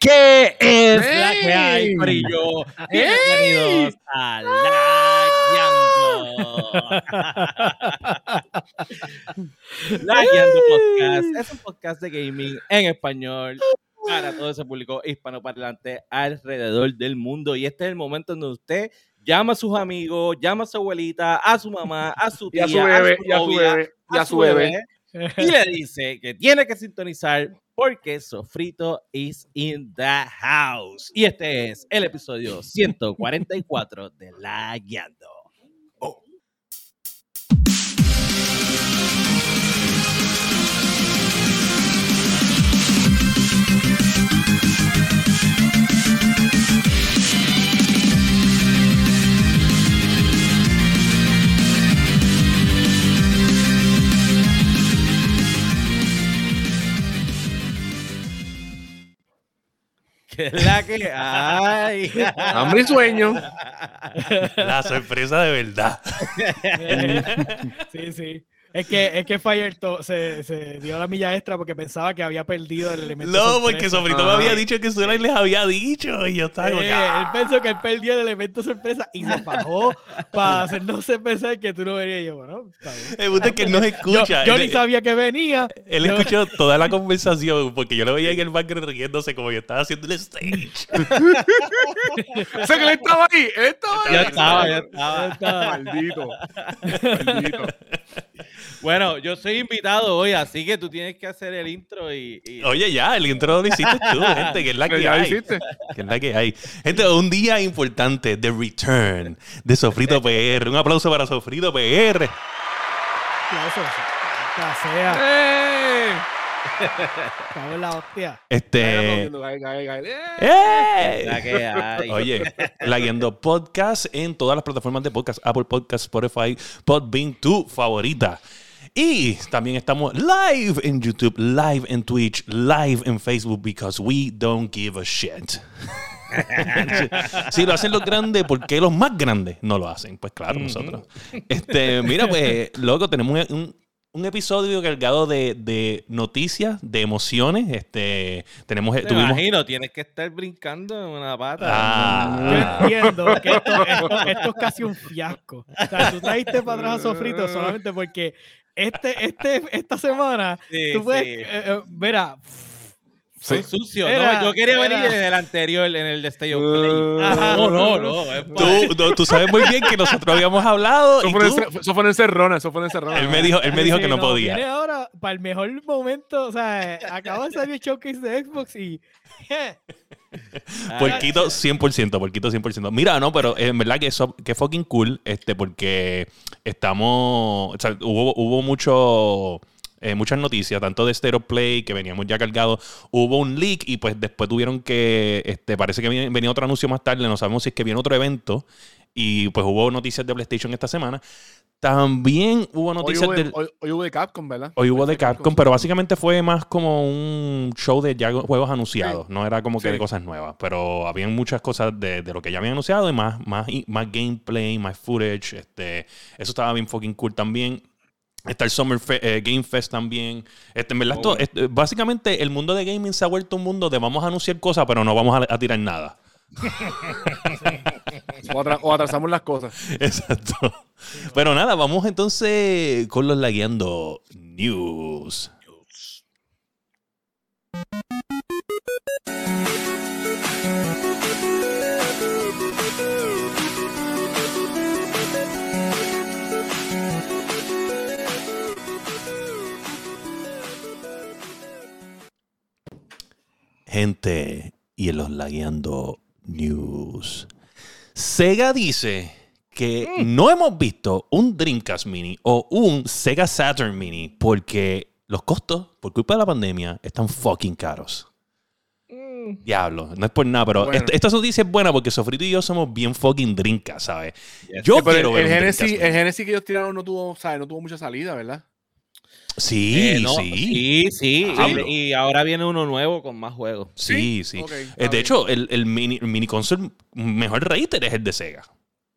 ¿Qué es la que hay, Corillo? Bienvenidos a La Lagueando Podcast es un podcast de gaming en español para todo ese público hispanoparlante alrededor del mundo. Y este es el momento en donde usted llama a sus amigos, llama a su abuelita, a su mamá, a su tía, y a su bebé, y a su bebé, y a su bebé. Y le dice que tiene que sintonizar porque Sofrito is in the house. Y este es el episodio 144 de La Guiando. Es la que hay. Hambre y sueño. La sorpresa de verdad. sí, sí. Es que, es que Fire se, se, dio la milla extra porque pensaba que había perdido el elemento. No, porque Sobrito me había dicho que Sora les había dicho. Y yo estaba eh, Él pensó que él perdió el elemento sorpresa y se bajó para hacernos pensar que tú no venías. Y yo, bueno, Me gusta que él no escucha. Yo, ni sabía que venía. Él escuchó toda la conversación porque yo lo veía en el background riéndose como yo estaba haciendo el stage. o sea que él estaba ahí. Él estaba ahí. Ya estaba, ya estaba. Maldito. Maldito. Bueno, yo soy invitado hoy, así que tú tienes que hacer el intro y... Oye, ya, el intro lo hiciste tú, gente, que es la que hay. Que es la que hay. Gente, un día importante, The Return de Sofrito PR. Un aplauso para Sofrito PR. Aplausos. ¡Eh! Cago en la hostia. Este. ¡Eh! La que hay. Oye, podcast en todas las plataformas de podcast: Apple Podcast, Spotify, Podbean, tu favorita. Y también estamos live en YouTube, live en Twitch, live en Facebook, because we don't give a shit. si lo hacen los grandes, ¿por qué los más grandes no lo hacen? Pues claro, nosotros. Este, mira, pues, loco, tenemos un, un episodio cargado de, de, noticias, de emociones. Este, tenemos, Me imagino, tienes que estar brincando en una pata. Ah. Yo entiendo que esto, esto, es casi un fiasco. O sea, tú trajiste para atrás a Sofrito solamente porque este, este, esta semana, tú puedes, sí. eh, mira, soy sucio. no, yo quería venir en el anterior, en el de Stay of Play. no, no, no. Tú, tú, sabes muy bien que nosotros habíamos hablado. Eso, fue, en encerrona, eso fue en encerrona. Él me dijo, él me dijo sí, que no, no podía. Viene ahora para el mejor momento. O sea, acaba de salir el showcase de Xbox y. Porquito 100%, porquito 100%. Mira, no, pero en verdad que eso, que fucking cool, este, porque estamos, o sea, hubo, hubo mucho, eh, muchas noticias, tanto de Stereo Play, que veníamos ya cargados, hubo un leak y pues después tuvieron que, este, parece que venía otro anuncio más tarde, no sabemos si es que viene otro evento y pues hubo noticias de PlayStation esta semana. También hubo noticias hoy hubo de, del... hoy, hoy, hubo de Capcom, ¿verdad? Hoy hubo de Capcom, pero básicamente fue más como un show de ya juegos anunciados. Sí. No era como que sí. de cosas nuevas. Pero habían muchas cosas de, de, lo que ya habían anunciado y más, más, más gameplay, más footage. Este, eso estaba bien fucking cool también. Está el Summer Fe eh, Game Fest también. Este, en verdad, oh. esto, este, básicamente el mundo de gaming se ha vuelto un mundo de vamos a anunciar cosas, pero no vamos a, a tirar nada. o, atra o, atrasamos las cosas. Exacto. Pero nada, vamos entonces con los lagueando news. news. Gente, y en los lagueando news. Sega dice que mm. no hemos visto un Dreamcast Mini o un Sega Saturn Mini porque los costos, por culpa de la pandemia, están fucking caros. Mm. Diablo, no es por nada, pero bueno. esta, esta, noticia es buena porque Sofrito y yo somos bien fucking Dreamcast, ¿sabes? Yes. Yo sí, quiero el, ver el Genesis, el Genesis que ellos tiraron no tuvo, ¿sabes? No tuvo mucha salida, ¿verdad? Sí, eh, no, sí. Sí, sí. Y, y, ahora viene uno nuevo con más juegos. Sí, sí. Okay, eh, de hecho, el, el, mini, el mini console mejor rated es el de Sega.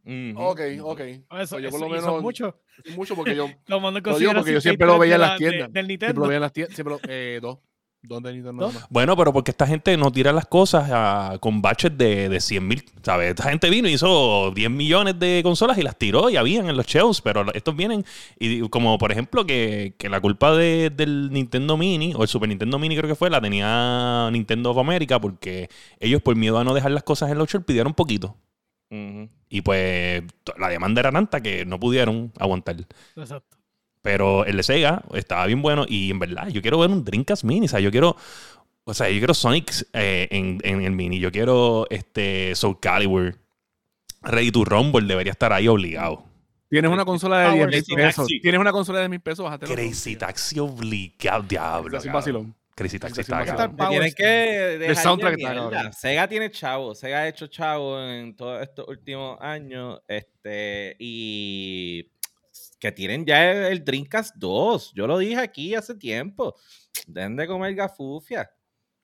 -huh. Ok, ok. Eso, yo por lo menos. mucho. Mucho porque yo. Tomando lo digo porque yo siempre lo veía en las tiendas. De, del Nintendo. Siempre lo veía en las tiendas. Siempre lo, eh, dos. ¿Dónde Nintendo? Bueno, pero porque esta gente no tira las cosas ah, con baches de, de 100 mil, ¿sabes? Esta gente vino y hizo 10 millones de consolas y las tiró y habían en los shelves, pero estos vienen y como por ejemplo que, que la culpa de- del Nintendo Mini o el Super Nintendo Mini creo que fue, la tenía Nintendo of America porque ellos por miedo a no dejar las cosas en los shelves pidieron poquito. Y pues la demanda era tanta que no pudieron aguantar. Exacto. Pero el de Sega estaba bien bueno y en verdad yo quiero ver un Dreamcast Mini. O sea, yo quiero, o sea, yo quiero Sonic eh, en, en el Mini. Yo quiero este Soul Calibur. Ready to Rumble debería estar ahí obligado. Tienes una consola de Power 10 mil Taxi. pesos. Tienes una consola de mil pesos. Crazy Taxi obligado, diablo. Cabrón. vacilón. Crazy Taxi está Tienen que dejar soundtrack está. Sega tiene chavo, Sega ha hecho chavo en todos estos últimos años, este, y que tienen ya el, el Dreamcast 2. Yo lo dije aquí hace tiempo. Dejen de comer gafufia.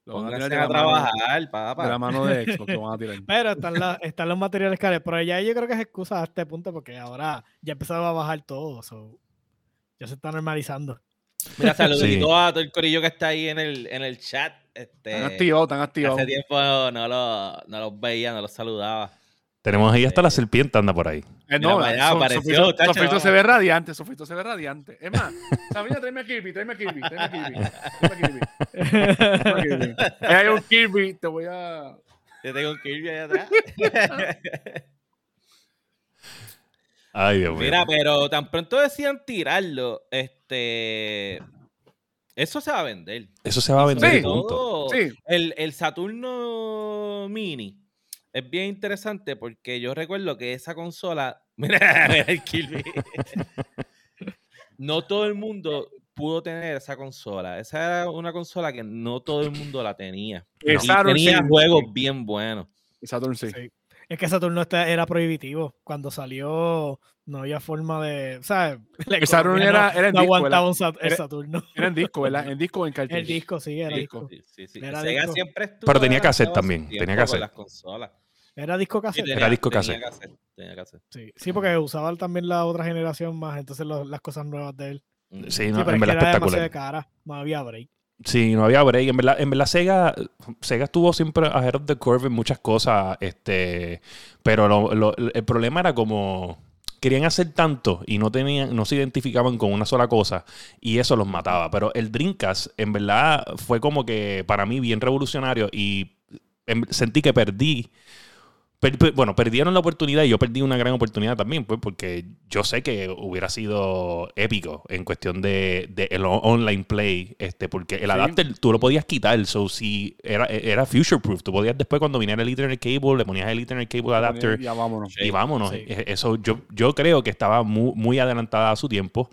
Lo a Pónganse a mano- trabajar, De la papá. mano de Xbox lo van a tirar. Pero están, la- están los materiales caros. Pero ya yo creo que es excusa a este punto porque ahora ya empezado a bajar todo. so, ya se está normalizando. Mira, saludito Sí. a todo el corillo que está ahí en el, en el chat. Este, Están activados, están activados. hace tiempo no, lo- no los veía, no los saludaba. Tenemos ahí hasta la serpiente anda por ahí. Eh, no, So- apareció, Sofrito, tacho, Sofrito vamos. se ve radiante, Sofrito se ve radiante. Es más, Sabrina, tráeme a Kirby, tráeme a Kirby, tráeme a Kirby. Tráeme a Kirby. Hay un Kirby, te voy a... Yo tengo un Kirby allá atrás. Ay, Dios mío. Mira, pero tan pronto decían tirarlo, este. Eso se va a vender. Eso se va a vender Sí. punto. Todo. Sí, El, el Saturno Mini es bien interesante porque yo recuerdo que esa consola. Mira, mira el Kirby. No todo el mundo pudo tener esa consola. Esa era una consola que no todo el mundo la tenía. Y Saturn tenía sí. juegos bien buenos. Saturn sí. Sí. Es que Saturno está- era prohibitivo. Cuando salió, no había forma de. ¿Sabes? El Saturn economía era, no, era en no disco, aguantaba era, un Sat- era- Saturno. era en disco, ¿verdad? En disco o en cartucho. El disco, sí, era Disco. disco. Sí, sí, sí. Era Sega disco. siempre estuvo Pero tenía cassette también, tenía cassette. las consolas. Era disco Sí, cassette. tenía- disco tenía cassette. cassette, tenía cassette. Sí, sí, porque usaban también la otra generación más, entonces lo- las cosas nuevas de él. Sí, Sí, no, pero en es que verdad era espectacular. cara, no había break. Sí, no había break. En verdad, en verdad Sega, Sega estuvo siempre ahead of the curve en muchas cosas. Este, pero lo- lo- el problema era como querían hacer tanto y no tenían, no se identificaban con una sola cosa y eso los mataba. Pero el Dreamcast, en verdad, fue como que para mí bien revolucionario y em- sentí que perdí. Per- per- bueno, perdieron la oportunidad y yo perdí una gran oportunidad también, pues, porque yo sé que hubiera sido épico en cuestión de, de el online play, este, porque el Sí. adapter tú lo podías quitar, so si era, era future proof, tú podías después cuando viniera el Ethernet cable, le ponías el Ethernet cable adapter Ya vámonos. y vámonos. Sí. E- Eso yo, yo creo que estaba muy, muy adelantada a su tiempo.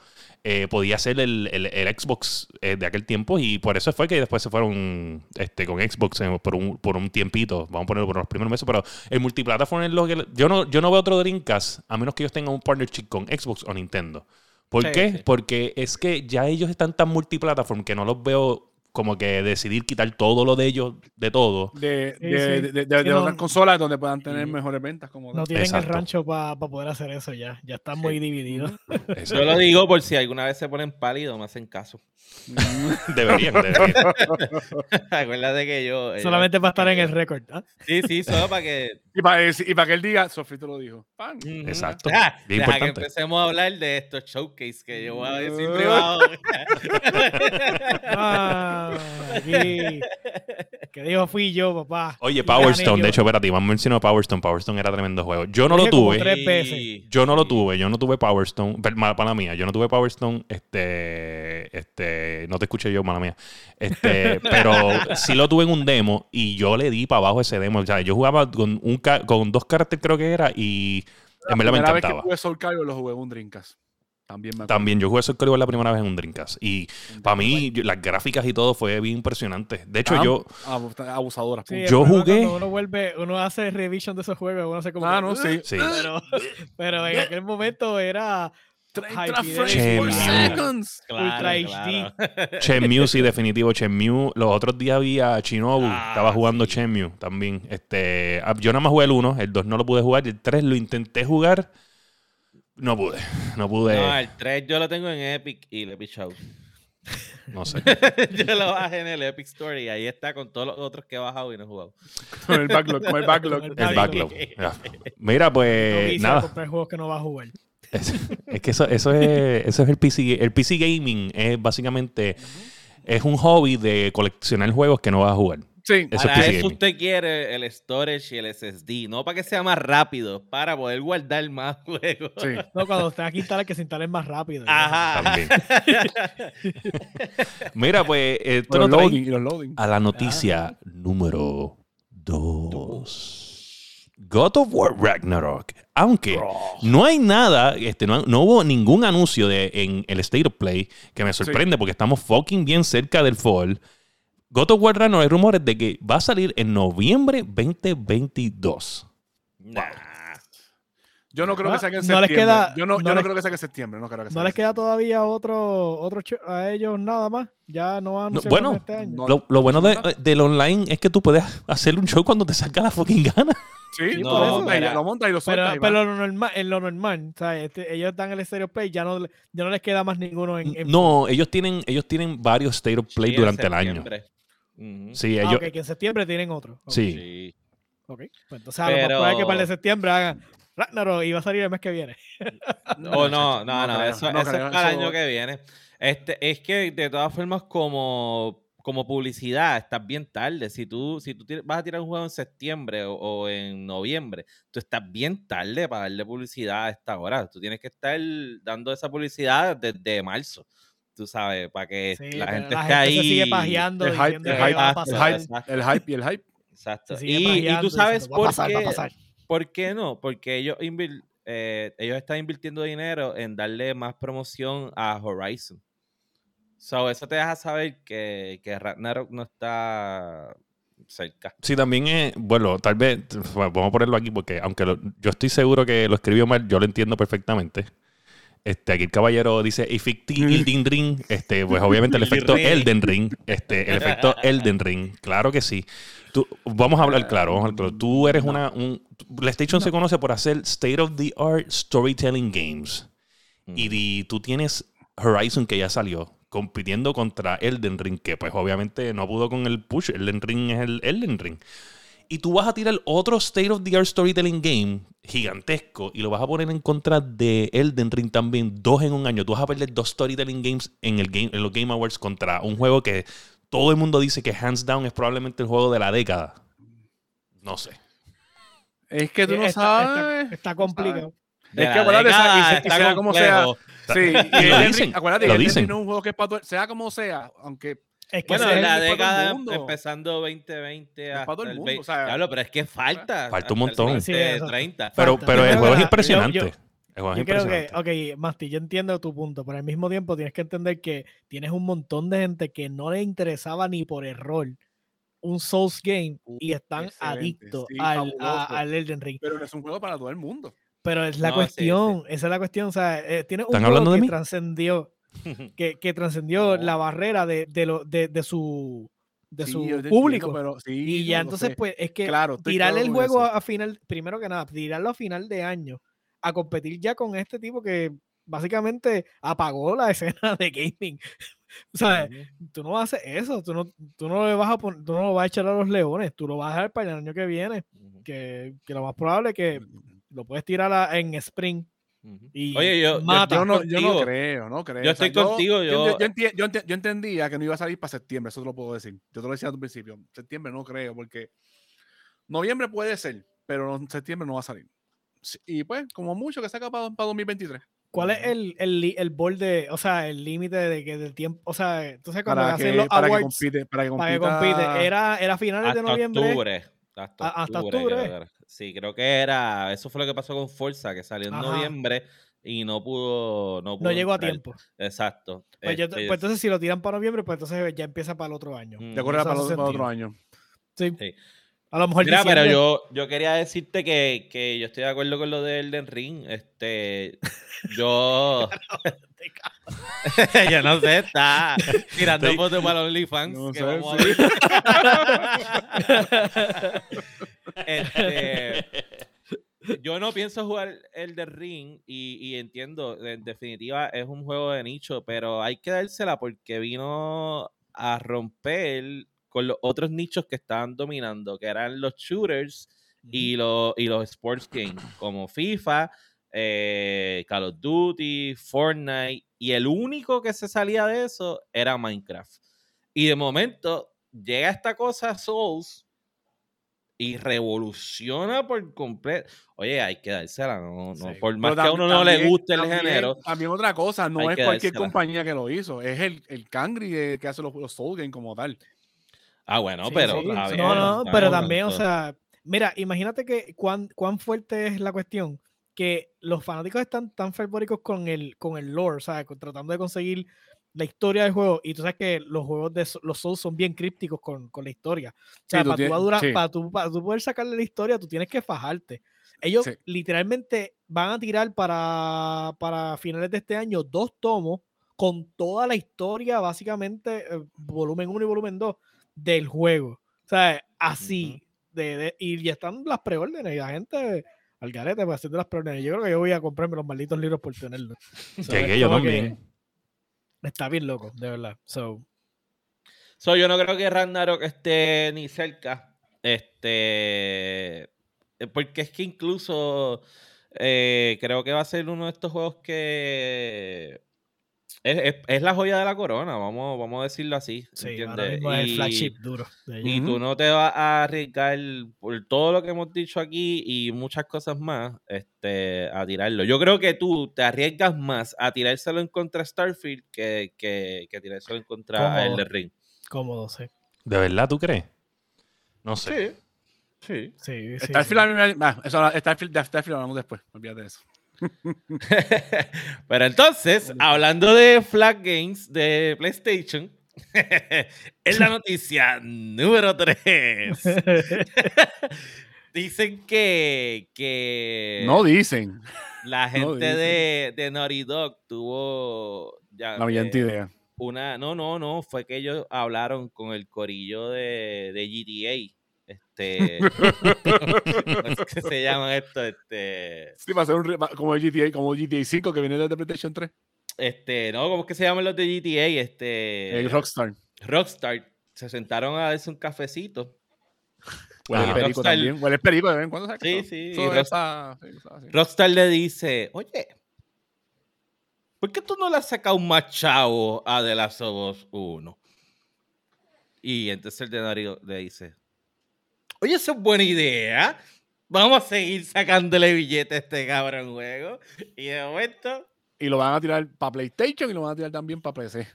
Eh, podía ser el, el- el Xbox eh, de aquel tiempo y por eso fue que después se fueron este, con Xbox eh, por, un, por un tiempito. Vamos a ponerlo por los primeros meses, pero el multiplataforma es lo que... Yo no, yo no veo otro Dreamcast a menos que ellos tengan un partnership con Xbox o Nintendo. ¿Por Sí, qué? sí. Porque es que ya ellos están tan multiplataforma que no los veo como que decidir quitar todo lo de ellos de todo. De, Sí, de, sí. de, de- de Sí, no- otras consolas donde puedan tener mejores ventas. Como No tienen Exacto. el rancho para poder hacer eso ya. Ya está muy dividido. Eso- Yo lo digo por si alguna vez se ponen pálidos, me hacen caso. deberían, deberían. Acuérdate que yo. eh, Solamente para estar en el récord. ¿ah? Sí, sí, solo para que. y, para, y para que él diga, Sofrito lo dijo. ¡Pam! Exacto. Ah, Bien deja que importante. empecemos a hablar de estos showcase que yo voy a decir privado. Ah, aquí. Que dijo fui yo, papá. Oye, Power Stone, de hecho, espérate, me mencionó Power Stone. Power Stone era tremendo juego. Yo no lo tuve. tres veces. Sí, Yo no lo tuve, yo no tuve Power Stone. Mala, mala mía, yo no tuve Power Stone. Este, este, no te escuché yo, mala mía. Este, pero sí lo tuve en un demo y yo le di para abajo ese demo. O sea, yo jugaba con, un con dos caracteres, creo que era, y en verdad me primera vez que encantaba. jugué Soul Calibur lo jugué en un Dreamcast. También me. También yo jugué Soul Calibur la primera vez en un Dreamcast. Y para mí, yo- las gráficas y todo fue bien impresionante. De hecho, Ah, yo, abu- Abusadoras. Sí, Yo jugué- uno vuelve, uno hace revision de esos juegos, uno hace como. Ah, no, sí. sí. Pero, pero en aquel momento era 30 High frames Che, per mano. seconds. Ultra HD. Shenmue, sí, definitivo. Shenmue. Los otros días había Shinobu. Ah, estaba jugando sí. Shenmue también. Este, ah, yo nada más jugué el 1. El 2 no lo pude jugar. El 3 lo intenté jugar. No pude. No pude. No, el 3 yo lo tengo en Epic y le he pichado. No sé. yo lo bajé en el Epic Store y ahí está con todos los otros que he bajado y no he jugado. Con el backlog, con el backlog. El El backlog. Mira, pues nada. comprar juegos que no va a jugar. Es, es que eso, eso es, eso es el PC. El PC gaming es básicamente es un hobby de coleccionar juegos que no vas a jugar. Sí. Eso es Para eso usted quiere el storage y el SSD, no para que sea más rápido, para poder guardar más juegos. Sí. No, cuando tenga que instalar, que se instalen más rápido. Ajá. También. Mira, pues eh, Los loading y los loading. a la noticia número 2. God of War Ragnarok. Aunque no hay nada, este, no, no hubo ningún anuncio de, en el State of Play que me sorprende porque estamos fucking bien cerca del fall. God of War Ragnarok hay rumores de que va a salir en noviembre 2022. Nah. Yo no creo No- que salga en no les septiembre. queda- yo no, no yo no les- creo que salga en septiembre. No creo que ¿No salga les en queda todavía otro, otro a ellos nada más? Ya no van a bueno, este año. No. Lo, lo bueno de- del online es que tú puedes hacer un show cuando te salga la fucking gana. Sí, No, lo, monta y, mira. lo monta y lo Pero, suelta. pero lo normal, en lo normal, o sea, este, ellos dan el Stereo Play, ya no, ya no les queda más ninguno en. en- No, ellos tienen, ellos tienen varios State of Play Sí, en durante el año. Ujú. Sí, Ah, ellos, ok, que en septiembre tienen otro. Ok, sí. Sí. ok. Pues entonces a lo mejor Pero- puede que para el de septiembre hagan Ragnarok y va a salir el mes que viene. Oh, no, no, no, creo, eso, no eso es para el año que viene. Este, es que de todas formas, como, como publicidad, estás bien tarde. Si tú, si tú vas a tirar un juego en septiembre o, o en noviembre, tú estás bien tarde para darle publicidad a esta hora. Tú tienes que estar dando esa publicidad desde marzo. Tú sabes, para que Sí, la gente la esté gente ahí. se sigue pajeando El hype, el hype, va a el pasar. hype, Exacto. el hype y el hype. Exacto. Y, tú sabes diciendo, va a por pasar, va a qué. pasar. ¿Por qué no? Porque ellos, invir- eh, ellos están invirtiendo dinero en darle más promoción a Horizon. So, eso te deja saber que, que Ragnarok no está cerca. Sí, también es, bueno, tal vez, vamos a ponerlo aquí porque aunque lo- yo estoy seguro que lo escribió mal, yo lo entiendo perfectamente. Este, aquí el caballero dice Efecti Elden Ring, este, pues obviamente el efecto. Elden Ring, este, el efecto Elden Ring, claro que sí. Tú- vamos a hablar claro, vamos a hablar claro. Tú eres una, un, PlayStation se conoce por hacer state of the art storytelling games. Y di- tú tienes Horizon que ya salió compitiendo contra Elden Ring, que pues obviamente no pudo con el push. Elden Ring es el Elden Ring. Y tú vas a tirar otro State of the Art Storytelling Game gigantesco y lo vas a poner en contra de Elden Ring también, dos en un año. Tú vas a perder dos Storytelling Games en, el game, en los Game Awards contra un juego que todo el mundo dice que hands down es probablemente el juego de la década. No sé. Es que tú no Está- sabes. Está, complicado. De Es que acuérdate, década y se- y está sea como sea. Sí, y lo dicen, acuérdate, lo dicen. no es un juego que es para todo, sea como sea, aunque Es que Bueno, la década empezando 2020 Es hasta para todo el mundo, 20. o sea, Diablo, pero es que falta. Falta un montón. Sí, eso. 2030. Pero, pero el juego es impresionante. yo- yo- el juego es Yo creo que, ok, Masti, yo entiendo tu punto, pero al mismo tiempo tienes que entender que tienes un montón de gente que no le interesaba ni por error un Souls game y están excelente, adictos sí, al, a- al Elden Ring. pero no es un juego para todo el mundo. Pero es la No, sí, cuestión, esa es la cuestión. O sea, eh, tienes un ¿Están juego que trascendió, que, que trascendió la barrera de, de, lo, de, de su, de Sí, su público. entiendo, pero sí, y ya entonces, sé. pues, es que Claro, tirarle claro el juego a, a final, primero que nada, tirarlo a final de año, a competir ya con este tipo que básicamente apagó la escena de gaming. O sea, tú no vas a hacer eso, tú no, tú no le vas a pon- tú no lo vas a echar a los leones, tú lo vas a dejar para el año que viene, que, que lo más probable es que lo puedes tirar a- en spring y Oye, yo, yo, mata. Yo no, yo contigo. no creo, no creo. Yo estoy contigo, yo- Yo, yo enti- yo enti- yo entendía que no iba a salir para septiembre, eso te lo puedo decir. Yo te lo decía al principio. Septiembre no creo, porque noviembre puede ser, pero no- septiembre no va a salir. Y pues, como mucho que saca para, para 2023. ¿Cuál es el, el, el borde, o sea, el límite de que del tiempo, o sea, entonces cuando Para hacen que, los para que awards compite. Para que para que compita- compite, era, era finales de noviembre. octubre. Hasta octubre. creo. Sí, creo que era. Eso fue lo que pasó con Forza, que salió en Ajá. noviembre y no pudo. No, llegó a tiempo. Exacto. Pues, yo- Este, pues entonces si lo tiran para noviembre, pues entonces ya empieza para el otro año. Ya corre Eso para, hace otro- año. Sí. Sí. A lo mejor Mira, pero yo, yo quería decirte que, que yo estoy de acuerdo con lo de Elden Ring. Este, yo, yo no sé, está tirando Estoy- fotos para OnlyFans. No que sé, vamos a sí. ver. Este, yo yo no pienso jugar el de Ring y, y entiendo, en definitiva es un juego de nicho, pero hay que dársela porque vino a romper con los otros nichos que estaban dominando, que eran los shooters y, los, y los sports games, como FIFA, eh, Call of Duty, Fortnite, y el único que se salía de eso era Minecraft. Y de momento llega esta cosa Souls y revoluciona por completo. Oye, hay que dársela, no, no, Sí. por más Pero que a uno no le guste el también- género. También otra cosa, no es cualquier dársela. compañía que lo hizo, es el, el Cangri que hace los, los Soul Game como tal. Ah, bueno, Sí, pero. sí. está bien, no, no, pero también, o sea, mira, imagínate que cuán, cuán fuerte es la cuestión que los fanáticos están tan fervóricos con el, con el lore, o sea, con- tratando de conseguir la historia del juego. Y tú sabes que los juegos de los Souls son bien crípticos con, con la historia. O sea, tú para, tú sí. para, tú, para tú poder sacarle la historia, tú tienes que fajarte. Ellos Sí. literalmente van a tirar para, para finales de este año dos tomos con toda la historia, básicamente, eh, volumen 1 y volumen 2 del juego. O sea, así. de, de- y ya están las preórdenes y la gente al garete para hacer las preórdenes. Yo creo que yo voy a comprarme los malditos libros por tenerlos. So, Que- yo que también. Está bien loco, de verdad. So, So, yo no creo que Ragnarok esté ni cerca. Este. eh, Porque es que incluso eh, creo que va a ser uno de estos juegos que. Es, es- es la joya de la corona, vamos, vamos a decirlo así. sí, ahora ¿entiendes? es el Y- flagship duro. Y tú no te vas a arriesgar por todo lo que hemos dicho aquí y muchas cosas más este, a tirarlo. Yo creo que tú te arriesgas más a tirárselo en contra de Starfield que, que, que tirárselo en contra el de Cómodo. Ring. Cómodo, sí. ¿De verdad tú crees? No sé. Sí. Sí. Sí, sí, Starfield, sí. a mí me- ah, eso, Starfield, de Starfield hablamos después, olvídate de eso. Pero entonces, hablando de Flag Games de PlayStation, es la noticia número 3. Dicen que, que No dicen la no gente dicen. de, de Naughty Dog tuvo ya, la brillante eh, idea. una. No, no, no. Fue que ellos hablaron con el corillo de, de GTA. Este. ¿Cómo es que se llama esto? Este. Sí, va a ser un, como el GTA, como GTA 5 que viene desde PlayStation 3. Este. No, ¿cómo es que se llaman los de GTA? Este. El Rockstar. Rockstar se sentaron a darse un cafecito. Huele Ah, el perico Rockstar- también. Huele el perico de vez en cuando. ¿sabes? Sí, sí, eso y es Rock- pa- sí, eso es así. Rockstar le dice, oye, ¿por qué tú no le has sacado un más chavo a The Last of Us 1? Y entonces el de Naughty le dice, oye, eso es buena idea. Vamos a seguir sacándole billetes a este cabrón juego. Y de momento, Y lo van a tirar para PlayStation y lo van a tirar también para PC.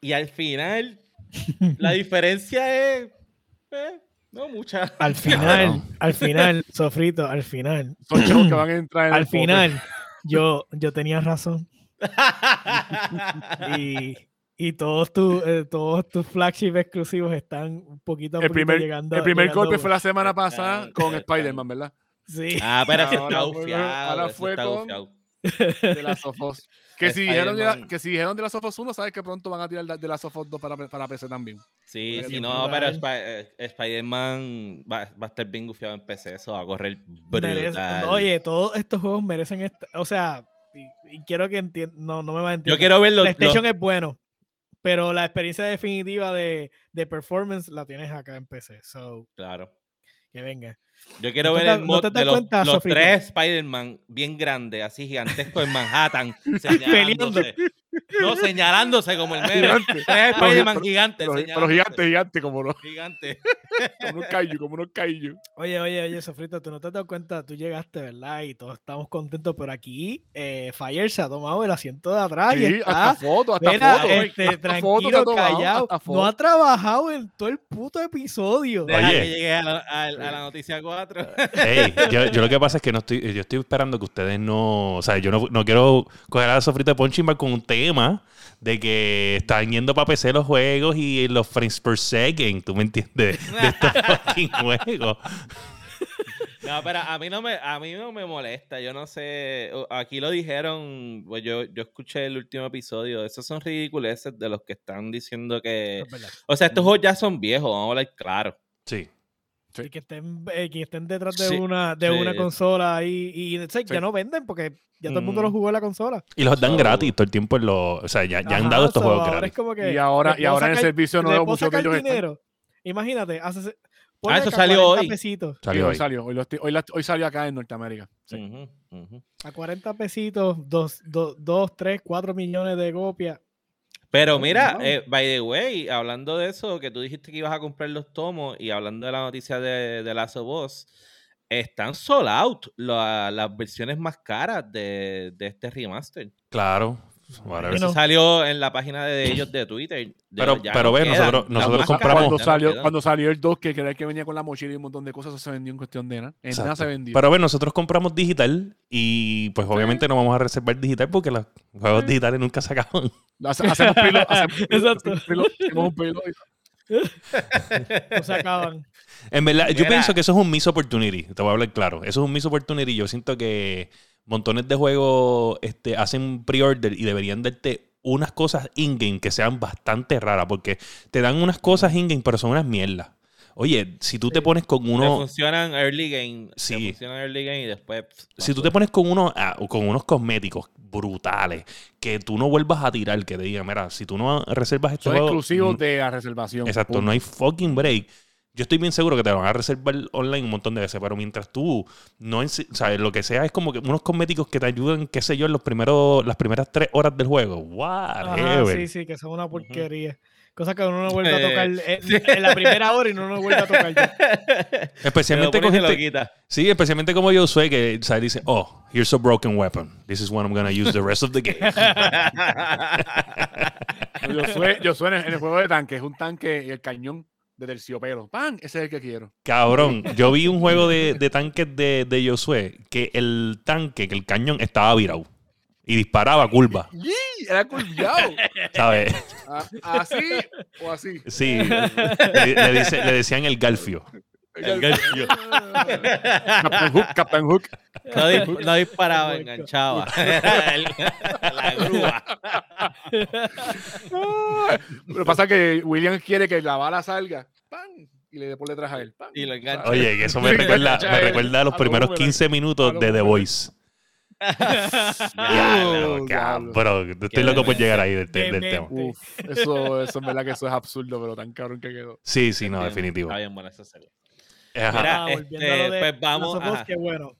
y al final, la diferencia es, eh, no mucha. Al final, al final, Sofrito, al final, Son chavos que van a entrar en al final, yo, yo tenía razón. Y, y todos tus eh, todos tus flagship exclusivos están un poquito, a El poquito primer, llegando. el primer llegando- golpe fue la semana pasada con Spider-Man, ¿verdad? Sí. ah, pero Ahora está ahora ese fue está con-. De la Sofos. Que si, dijeron de que si dijeron de la Sofos 1, sabes que pronto van a tirar de la Sofos 2 para, para PC también. Sí, Porque sí, no, pero brutal. Spi- eh, Spider-Man va, va a estar bien gufiado en PC, eso va a correr Merece- brutal. oye, todos estos juegos merecen o sea, y, y quiero que entiendan, no, no me va a entender. Yo quiero ver los, PlayStation los- es bueno, pero la experiencia definitiva de, de performance la tienes acá en PC. So, Claro. que venga. Yo quiero ¿No te ver el mod de los, tres Spider-Man bien grandes, así gigantescos en Manhattan, señalándose. No, señalándose como el meme. Gigante. Spider-Man pero- gigantes. Pero, gigante, gigante, como unos, Gigante. como unos kaiju, como unos kaiju. Oye, oye, oye, Sofrito, tú no te has dado cuenta, tú llegaste, ¿verdad? Y todos estamos contentos, pero aquí eh, Fire se ha tomado el asiento de atrás y Sí, está, hasta fotos, hasta mira, fotos. este, hasta tranquilo, tomado, callado. hasta No ha trabajado en todo el puto episodio. Deja Oye. que llegue a la, a- a la noticia 4. Ey, yo, yo lo que pasa es que no estoy, yo estoy esperando que ustedes no, o sea, yo no, no quiero coger a la sofrita de Punching Bag con un tema de que están yendo para PC los juegos y los frames per second, ¿tú me entiendes? De estos fucking juegos. No, pero a mí no me, a mí no me molesta. Yo no sé. Aquí lo dijeron. pues yo, yo escuché el último episodio. Esos son ridiculeces de los que están diciendo que. O sea, estos juegos ya son viejos, vamos a hablar claro. Sí. Sí. Y que estén, eh, que estén detrás de Sí, una de una sí. consola y, y, o sea, ya no venden porque ya todo el mundo Mm. lo jugó en la consola. Y los dan So- gratis todo el tiempo en los. O sea, ya, ya han Ajá, dado estos so juegos ahora gratis. es como que Y ahora, y ahora puedo en el sacar- servicio puedo muchos de sacar ellos están. dinero. Imagínate, hace, Ah, eso que salió 40 hoy. pesitos. Salió hoy salió. Hoy, lo estoy- hoy la- hoy salió acá en Norteamérica. Sí. Ujú, ujú. A 40 pesitos, 2, 2, 3, 4 millones de copias. Pero Oh, mira, eh, by the way, hablando de eso, que tú dijiste que ibas a comprar los tomos y hablando de la noticia de, de of Us, están sold out la- las versiones más caras de, de este remaster. Claro. Bueno. Eso salió en la página de ellos de Twitter. De- Pero- pero no ve, nosotros- nosotros compramos- Cuando salió, cuando salió el 2, que era el que venía con la mochila y un montón de cosas, eso se vendió en cuestión de nada. En nada se vendió. Pero bueno, nosotros compramos digital y pues obviamente no vamos a reservar digital porque los juegos digitales nunca se acaban. Hace- hacemos pilo, hacemos Exacto. hacemos y- No se acaban. En verdad, yo pienso que eso es un miss opportunity. Te voy a hablar claro. Eso es un miss opportunity. Yo siento que montones de juegos este, hacen pre-order y deberían darte unas cosas in-game que sean bastante raras porque te dan unas cosas in-game pero son unas mierdas. Oye, si tú te pones con Te uno... funcionan early game. te Sí. funcionan early game y después. Si tú te pones con uno ah, con unos cosméticos brutales que tú no vuelvas a tirar, que te digan, mira, si tú no reservas este Son exclusivos mm, de la reservación. Exacto, Punto. no hay fucking break. Yo estoy bien seguro que te van a reservar online un montón de veces, pero mientras tú no, o sea, lo que sea es como que unos cosméticos que te ayudan, qué sé yo, en los primeros, las primeras tres horas del juego. Whatever. sí, sí, que son una porquería. Cosa que uno no vuelve a Eh, tocar en, en la primera hora y uno no vuelve a tocar ya. Especialmente con gente, sí, especialmente como yo soy que o sea, dice, oh, here's a broken weapon. This is what I'm gonna use the rest of the game. Yo sueno, yo sueno en el juego de tanque, es un tanque y el cañón de terciopelo. ¡Pam! Ese es el que quiero. Cabrón, yo vi un juego de, de tanques de, de Josué que el tanque, que el cañón estaba virado y disparaba curva, ¡Yee! Era curviado. ¿sabes? ¿Así o así? Sí, le, le dice- le decían el galfio. El gancho. Captain Hook, Captain Hook. No, dis- no disparaba, enganchaba. La grúa. Lo que pasa es que William quiere que la bala salga. ¡Pam! Y le dé por detrás a él. ¡pam! Y lo engancha. Oye, eso me recuerda, me recuerda a los primeros boomerang. 15 minutos de The. Voice. Diablo, Oh, cabrón. Estoy Qué loco por llegar ahí del, tema. Uf, eso, eso en verdad que eso es absurdo, pero tan cabrón que quedó. Sí, sí, no, definitivo. Está bien buena esa serie. Mira, Ah, este, de pues vamos, Us, que bueno.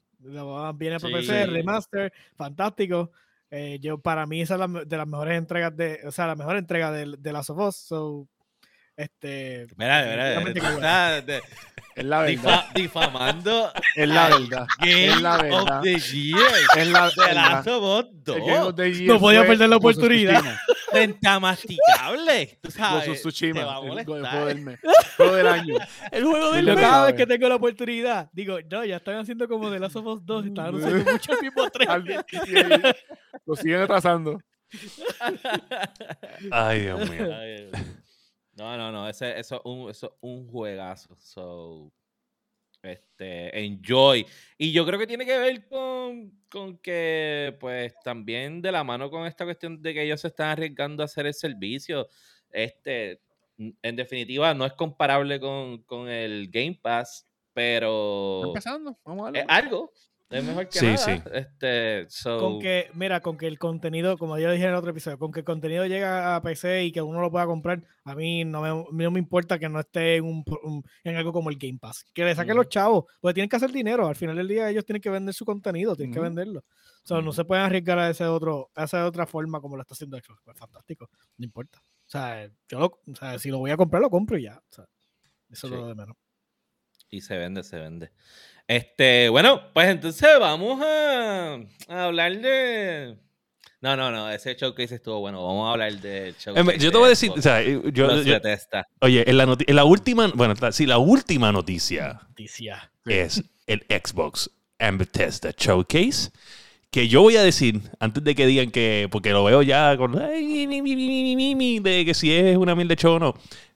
Viene para Sí. PC, remaster, fantástico. Eh, yo, para mí, esa es la de las mejores entregas de, o sea, la mejor entrega de, de Last of Us. So, este, Mira, mira, Es la verdad. difa- difamando Es la verdad. Game Es la of verdad. the Year Es la de verdad. Last of Us El Game of 2. the Year No podía fue perder la of oportunidad. Tsushima. Frente masticable. Tú sabes, of te Tsushima. va a El, juego del mes. Juego del año. El juego del mes. cada vez que tengo la oportunidad, digo, no, ya están haciendo como de Last of Us 2, están anunciando mucho el mismo tren. Lo siguen atrasando. Ay, Dios mío. Ay, No, no, no, ese, eso, es un, eso es un juegazo. So, este, enjoy. Y yo creo que tiene que ver con, con que, pues, también de la mano con esta cuestión de que ellos se están arriesgando a hacer el servicio. Este, en definitiva, no es comparable con, con el Game Pass, pero Empezando. Vamos a es darle. algo. Es mejor que Sí, nada. sí. Este, so, Con que, mira, con que el contenido, como yo dije en el otro episodio, con que el contenido llega a PC y que uno lo pueda comprar, a mí no me, no me importa que no esté en, un, un- en algo como el Game Pass. Que le saquen los Ujú. chavos, porque tienen que hacer dinero. Al final del día ellos tienen que vender su contenido, tienen que Ujú. venderlo. O sea, no Ujú. se pueden arriesgar a ese otro, a esa otra forma como lo está haciendo Xbox. Pues fantástico, no importa. O sea, yo lo, o sea, si lo voy a comprar, lo compro y ya. O sea, eso Sí. es lo de menos. Y se vende, se vende. Este, bueno, pues entonces vamos a, a hablar de. No, no, no, ese showcase estuvo bueno. Vamos a hablar del Em, showcase. Yo te voy a decir, o sea, yo, Yo, oye, en la, en la última, bueno, sí, la última noticia Noticia. Es el Xbox and Bethesda Showcase. Que yo voy a decir, antes de que digan que, porque lo veo ya con, ay, mi, mi, mi, mi, mi, mi, de que si es una mil de show o no.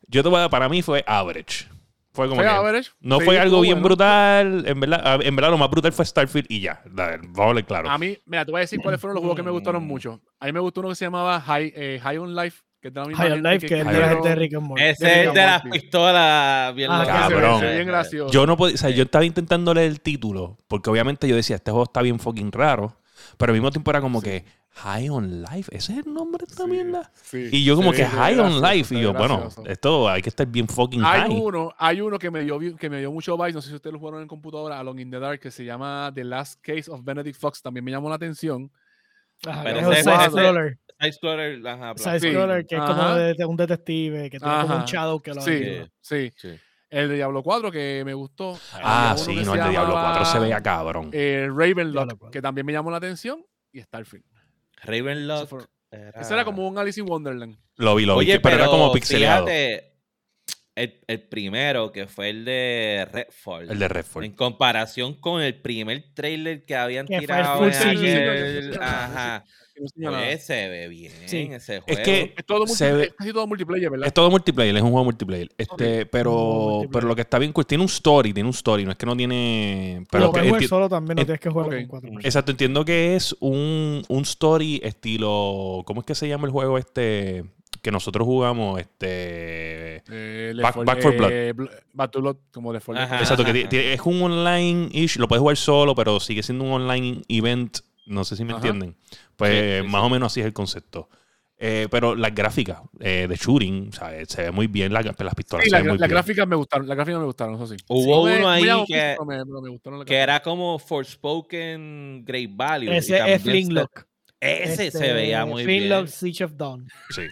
Yo te voy a, para mí fue average. Fue como Fue que, average. no Sí, fue algo bien bueno. brutal. En verdad, en verdad, lo más brutal fue Starfield y ya. Vamos a hablar claro. A mí, mira, te voy a decir cuáles fueron los juegos que me gustaron Mm. mucho. A mí me gustó uno que se llamaba High, eh, High on Life, que es de la misma High on Life, que es de Rick and Morty. Ese es de las pistolas bien Ah, Cabrón. bien gracioso. Yo no podía, o sea, yo estaba intentando leer el título, porque obviamente yo decía, este juego está bien fucking raro, pero al mismo tiempo era como que High on Life, ese es el nombre de esta Sí, mierda. sí, Y yo como que High on Life, y yo, bueno, esto hay que estar bien fucking Hay high. uno, hay uno que me dio que me dio mucho vibe, no sé si ustedes lo jugaron en computadora, Along in the Dark, que se llama The Last Case of Benedict Fox, también me llamó la atención. Pero que es ese- side ese- scroller. Side scroller, ajá, Side Sí. scroller, que es como de, de un detective, que tiene como un shadow que lo Sí, sí. Sí. El de Diablo 4 que me gustó. Ah, sí, no, el de Diablo llamaba, 4 se veía cabrón. eh, Ravenlock, 4. que también me llamó la atención, y Starfield. Ravenlock. Fue- era- Ese era como un Alice in Wonderland. Lo vi, lo vi, Oye, que- pero, era como pixeleado. Fíjate, el, el primero, que fue el de Redfall. El de Redford. En comparación con el primer trailer que habían Que fue el tirado full aquel- Ajá. Que se ve bien Sí. ese juego. que- Es todo Se ve- es casi todo multiplayer, ¿verdad? Es todo multiplayer, es un juego multiplayer. Este, pero, multiplayer. pero lo que está bien cool, tiene un story, tiene un story, no es que no tiene. Pero que puedes jugar enti- solo también, no en- tienes que jugarlo ok. con cuatro personas. Exacto, entiendo que es un, un story estilo. ¿Cómo es que se llama el juego este que nosotros jugamos? Este. Eh, Back- Left Back 4 Blood. eh, Back 4 Blood, como de Ajá. Exacto, que es un online-ish, lo puedes jugar solo, pero sigue siendo un online event. No sé si me Ajá. entienden. Pues Sí, sí, más sí. o menos así es el concepto. Eh, pero las gráficas eh, de shooting, o sea, eh, se ve muy bien, la- las pistolas Sí, se la, ven muy las bien. gráficas me gustaron, las gráficas me gustaron, eso sí. Hubo Sí, me- uno muy ahí que, me, me que gráficas. era como Forspoken Great Value. Ese es Flintlock. Ese Este, se veía muy bien. Siege of Dawn. Sí,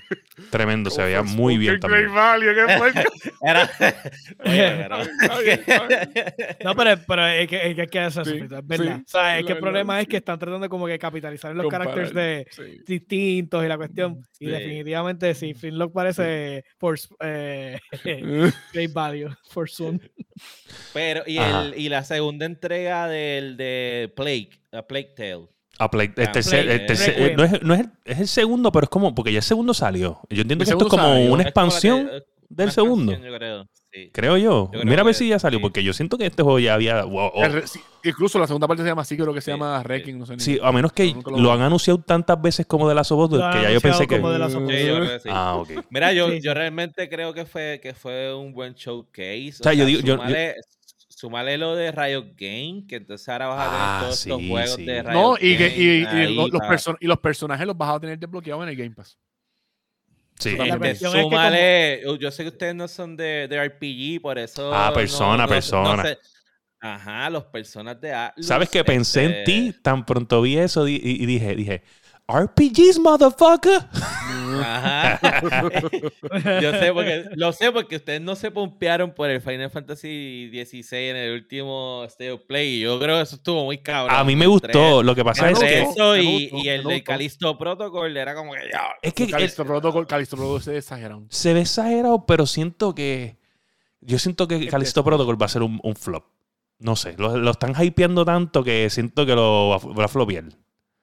tremendo, se veía muy bien también. Great Value, qué fuerte. Era... Bien. No, pero, pero es que, es que hay que hacer Sí, eso, es verdad. sí, o sea, sí, es que el problema verdad, es que están tratando como que capitalizar en los caracteres de sí. distintos y la cuestión. Y Sí. definitivamente sí, Flintlock parece for, eh, Great Value, for Soon. pero y, el, y la segunda entrega del de Plague, a Plague Tale. A Play- el tercer- Play- el tercer- Requiem. eh, no, es, no es el, es el segundo, pero es como, porque ya el segundo salió. Yo entiendo que esto es como salió. una como que- expansión del una segundo. expansión, yo creo. Sí. Creo yo. Yo creo Mira a ver si ya salió, sí. porque yo siento que este juego ya había. wow, oh, El re- sí, incluso la segunda parte se llama así, creo que se Sí, llama sí. Wrecking, no sé ni sí, a menos que lo han anunciado tantas veces como de la Us que ya yo pensé que. como de Last of Us. Sí, yo creo que sí. Ah, ok. Mira, yo, Sí, yo realmente creo que fue, que fue un buen showcase. O sea, yo digo- yo- súmale, súmale lo de Riot Game, que entonces ahora vas a tener Ah, todos estos sí, juegos sí. de Riot No, y, que, Game y, y ahí los perso- y los personajes los vas a tener desbloqueados en el Game Pass. Sí. Este, cuestión es que súmale, yo sé que ustedes no son de, de RPG, por eso. Ah, persona, no- no persona. sé. Ajá, los personas de ¿Sabes que pensé en este, ti? Tan pronto vi eso di- y, y dije, dije, RPGs, motherfucker. Ajá. Yo sé porque, lo sé porque ustedes no se pompearon por el Final Fantasy XVI en el último State of Play. y Yo creo que eso estuvo muy cabrón. A mí me gustó. Lo que pasa es que. gustó. eso y, gustó, y me el de gustó. Callisto Protocol era como que ya. Es que Callisto Protocol, Callisto Protocol se exageraron. se ve exagerado, pero siento que. Yo siento que Es Callisto Protocol va a ser un, un flop. No sé, lo, lo están hypeando tanto que siento que lo va, a- va a flopear.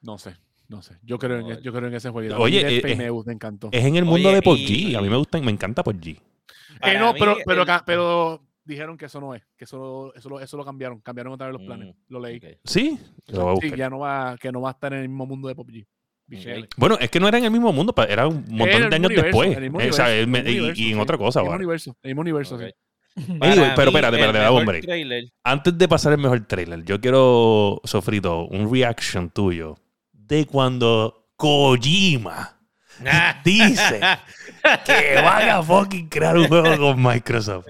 No sé, no sé. Yo creo en, No, yo creo en ese juego. Oye, eh, eh, me, gusta, me encantó. Es en el mundo Oye, de PUBG. y- A mí me gusta, me encanta PUBG. Eh, no, pero, pero, el- pero dijeron que eso no es, que eso, lo- eso, lo, eso lo cambiaron, cambiaron otra vez los planes. Mm, Lo leí. ¿Sí? Lo voy a Sí, ya no va, que no va a estar en el mismo mundo de PUBG. Bichele. Bueno, es que no era en el mismo mundo, era un montón de años universo, después. o sea, el y- universo, y, en sí. otra cosa. En el mismo universo, el mismo universo, Ok. sí. Anyway, pero espérate, espérate, hombre. trailer- Antes de pasar el mejor trailer, yo quiero, Sofrito, un reaction tuyo de cuando Kojima dice que van a fucking crear un juego con Microsoft.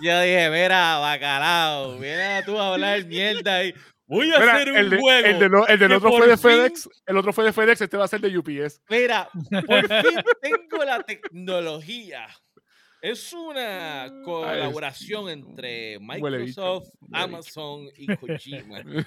Yo dije, mira, bacalao, mira tú a hablar mierda y voy a Mira, hacer un el, de- juego. el, de lo- el del otro fue de fin- FedEx, el otro fue de FedEx, este va a ser de UPS. Mira, por fin tengo la tecnología. Es una colaboración entre Microsoft, bicho. Amazon y Kojima.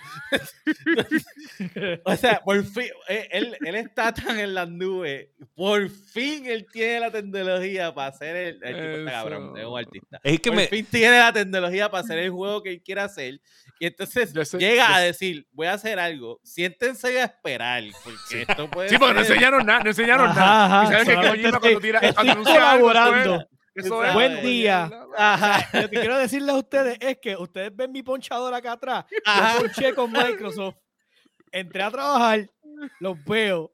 o sea, por fin, eh, él, él está tan en las nubes. Por fin él tiene la tecnología para hacer el. El tipo está cabrón, es un artista. Es que por me, fin tiene la tecnología para hacer el juego que él quiere hacer. Y entonces sé- llega a decir, voy a hacer algo. Siéntense a esperar, porque esto puede Sí, porque no enseñaron nada, no enseñaron Ajá, nada. ajá, y sabes que Kojima cuando estoy- tira, estoy cuando anuncia algo, eso es- colaborando. Eso es- Buen día. Ajá. Lo que quiero decirles a ustedes es que ustedes ven mi ponchador acá atrás. Ajá. Yo ponché con Microsoft. Entré a trabajar, los veo.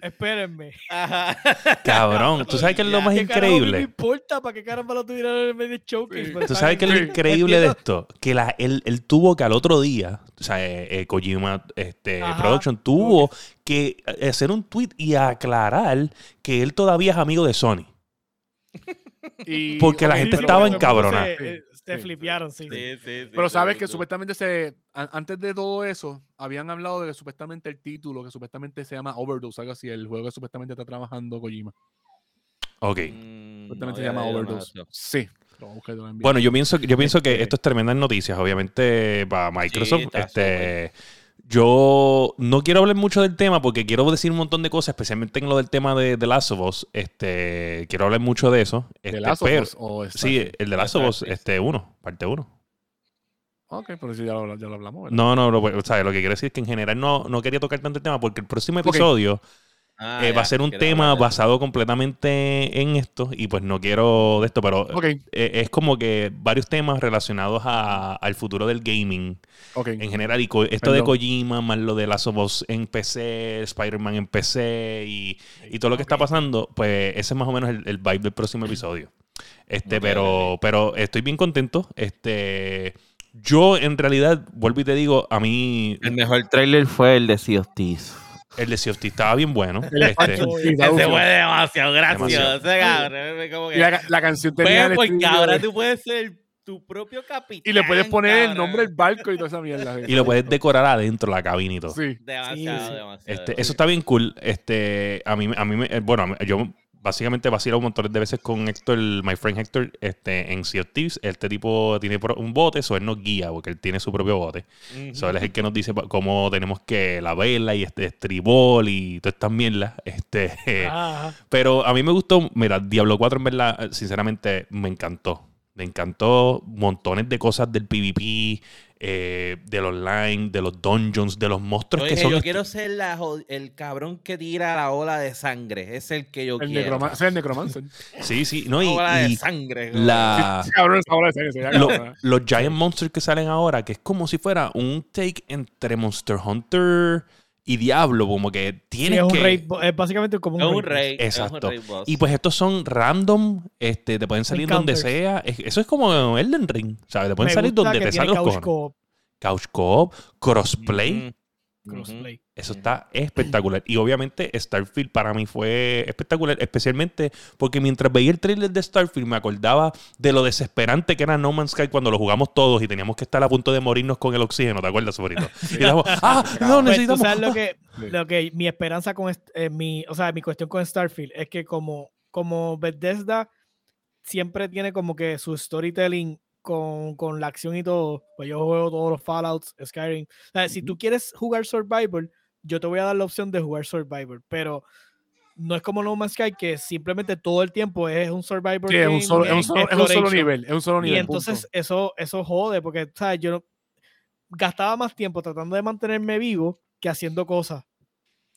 espérenme. Ajá. Cabrón, ¿tú sabes qué es lo más ¿Qué carajo me increíble? importa? ¿Para qué caramba lo tuvieron en el medio showcase? Sí. Pero ¿Tú sabes qué es lo increíble de esto? Que la, él, él tuvo que al otro día, o sea, eh, eh, Kojima este, Ajá. Production tuvo que hacer un tweet y aclarar que él todavía es amigo de Sony. Y- Porque la gente estaba encabronada. Se, eh, se sí. flipearon, sí. Sí, sí, sí, Pero sí, sabes sí, que sí. supuestamente se. an- Antes de todo eso, habían hablado de que supuestamente el título, que supuestamente se llama Overdose, algo así, el juego que supuestamente está trabajando Kojima. Ok. Mm, Supuestamente no se llama nada Overdose. Sí. Bueno, yo pienso, yo pienso que Este- esto es tremendas noticias, obviamente, para Microsoft. este, yo no quiero hablar mucho del tema porque quiero decir un montón de cosas, especialmente en lo del tema de, de Last of Us. Este, quiero hablar mucho de eso. ¿De Este, Last of pero- Us o Sí, el de Last of Us, este, uno, parte uno. Ok, pero sí, ya lo, ya lo hablamos. ¿verdad? No, no, lo, o sea, lo que quiero decir es que en general no, no quería tocar tanto el tema porque el próximo episodio Ah, eh, ya, va a ser un tema hablar basado completamente en esto y pues no quiero de esto, pero eh, es como que varios temas relacionados a- al futuro del gaming en general y co- esto de. Kojima más lo de Last of Us en PC, Spider-Man en PC y, y todo lo que está pasando, pues ese es más o menos el, el vibe del próximo episodio. Este, pero, pero estoy bien contento. Este, yo en realidad, vuelvo y te digo, a mí El mejor trailer fue el de Sea of Thieves. El de Sea of Thieves estaba bien bueno. El Este, Ese fue demasiado gracioso, cabrón. la, la canción tenía Pues porque ahora tú puedes ser tu propio capitán. Y le puedes poner el nombre del barco y toda esa mierda. y lo puedes decorar adentro, la cabina y todo. Sí. Demasiado, Sí, sí. demasiado. Este, eso está bien cool. Este, a mí, a mí me- eh, bueno, yo básicamente vacilo un montón de veces con Héctor, my friend Héctor, este, en Sea of Thieves. Este tipo tiene un bote, eso él nos guía, porque él tiene su propio bote. Ujú. So, él es el que nos dice cómo tenemos que la vela y este estribol y todas estas mierdas. Este, pero a mí me gustó, mira, Diablo 4 en verdad, sinceramente, me encantó. Me encantó montones de cosas del PvP, eh, del online, de los dungeons, de los monstruos que son. yo quiero ser la el cabrón que tira la ola de sangre. Es el que yo El, quiero. necroma- ese es el necromancer. Sí, sí, no, y, ola de y sangre. la, Sí, cabrón, esa bola de sangre, se veía lo- cabrona. los Giant Monsters que salen ahora, que es como si fuera un take entre Monster Hunter y Diablo, como que Sí, tienes es un que... bo- es básicamente como un, Es un rey. Exacto. Es un rey boss. Y pues estos son random, este, te pueden salir donde sea. Es- eso es como Elden Ring, ¿sabes? Te pueden Me salir donde te salen los couch co-op, Couch Co-op, crossplay. Crossplay. Eso está espectacular. Y obviamente Starfield para mí fue espectacular, especialmente porque mientras veía el trailer de Starfield me acordaba de lo desesperante que era No Man's Sky cuando lo jugamos todos y teníamos que estar a punto de morirnos con el oxígeno, ¿te acuerdas, Sobrito? Y éramos, ah, no, Pues, tú necesitamos... sabes lo que, Sí. lo que mi esperanza con eh, mi, o sea, mi cuestión con Starfield es que como, como Bethesda siempre tiene como que su storytelling con, con la acción y todo, pues yo juego todos los Fallouts, Skyrim. O sea, si tú quieres jugar Survivor, yo te voy a dar la opción de jugar Survivor, pero no es como No Man's Sky que simplemente todo el tiempo es un Survivor. Sí, es un game, solo, es un solo, es un solo nivel. Es un solo Y nivel. entonces punto. eso, eso jode, porque ¿sabes? yo no- gastaba más tiempo tratando de mantenerme vivo que haciendo cosas.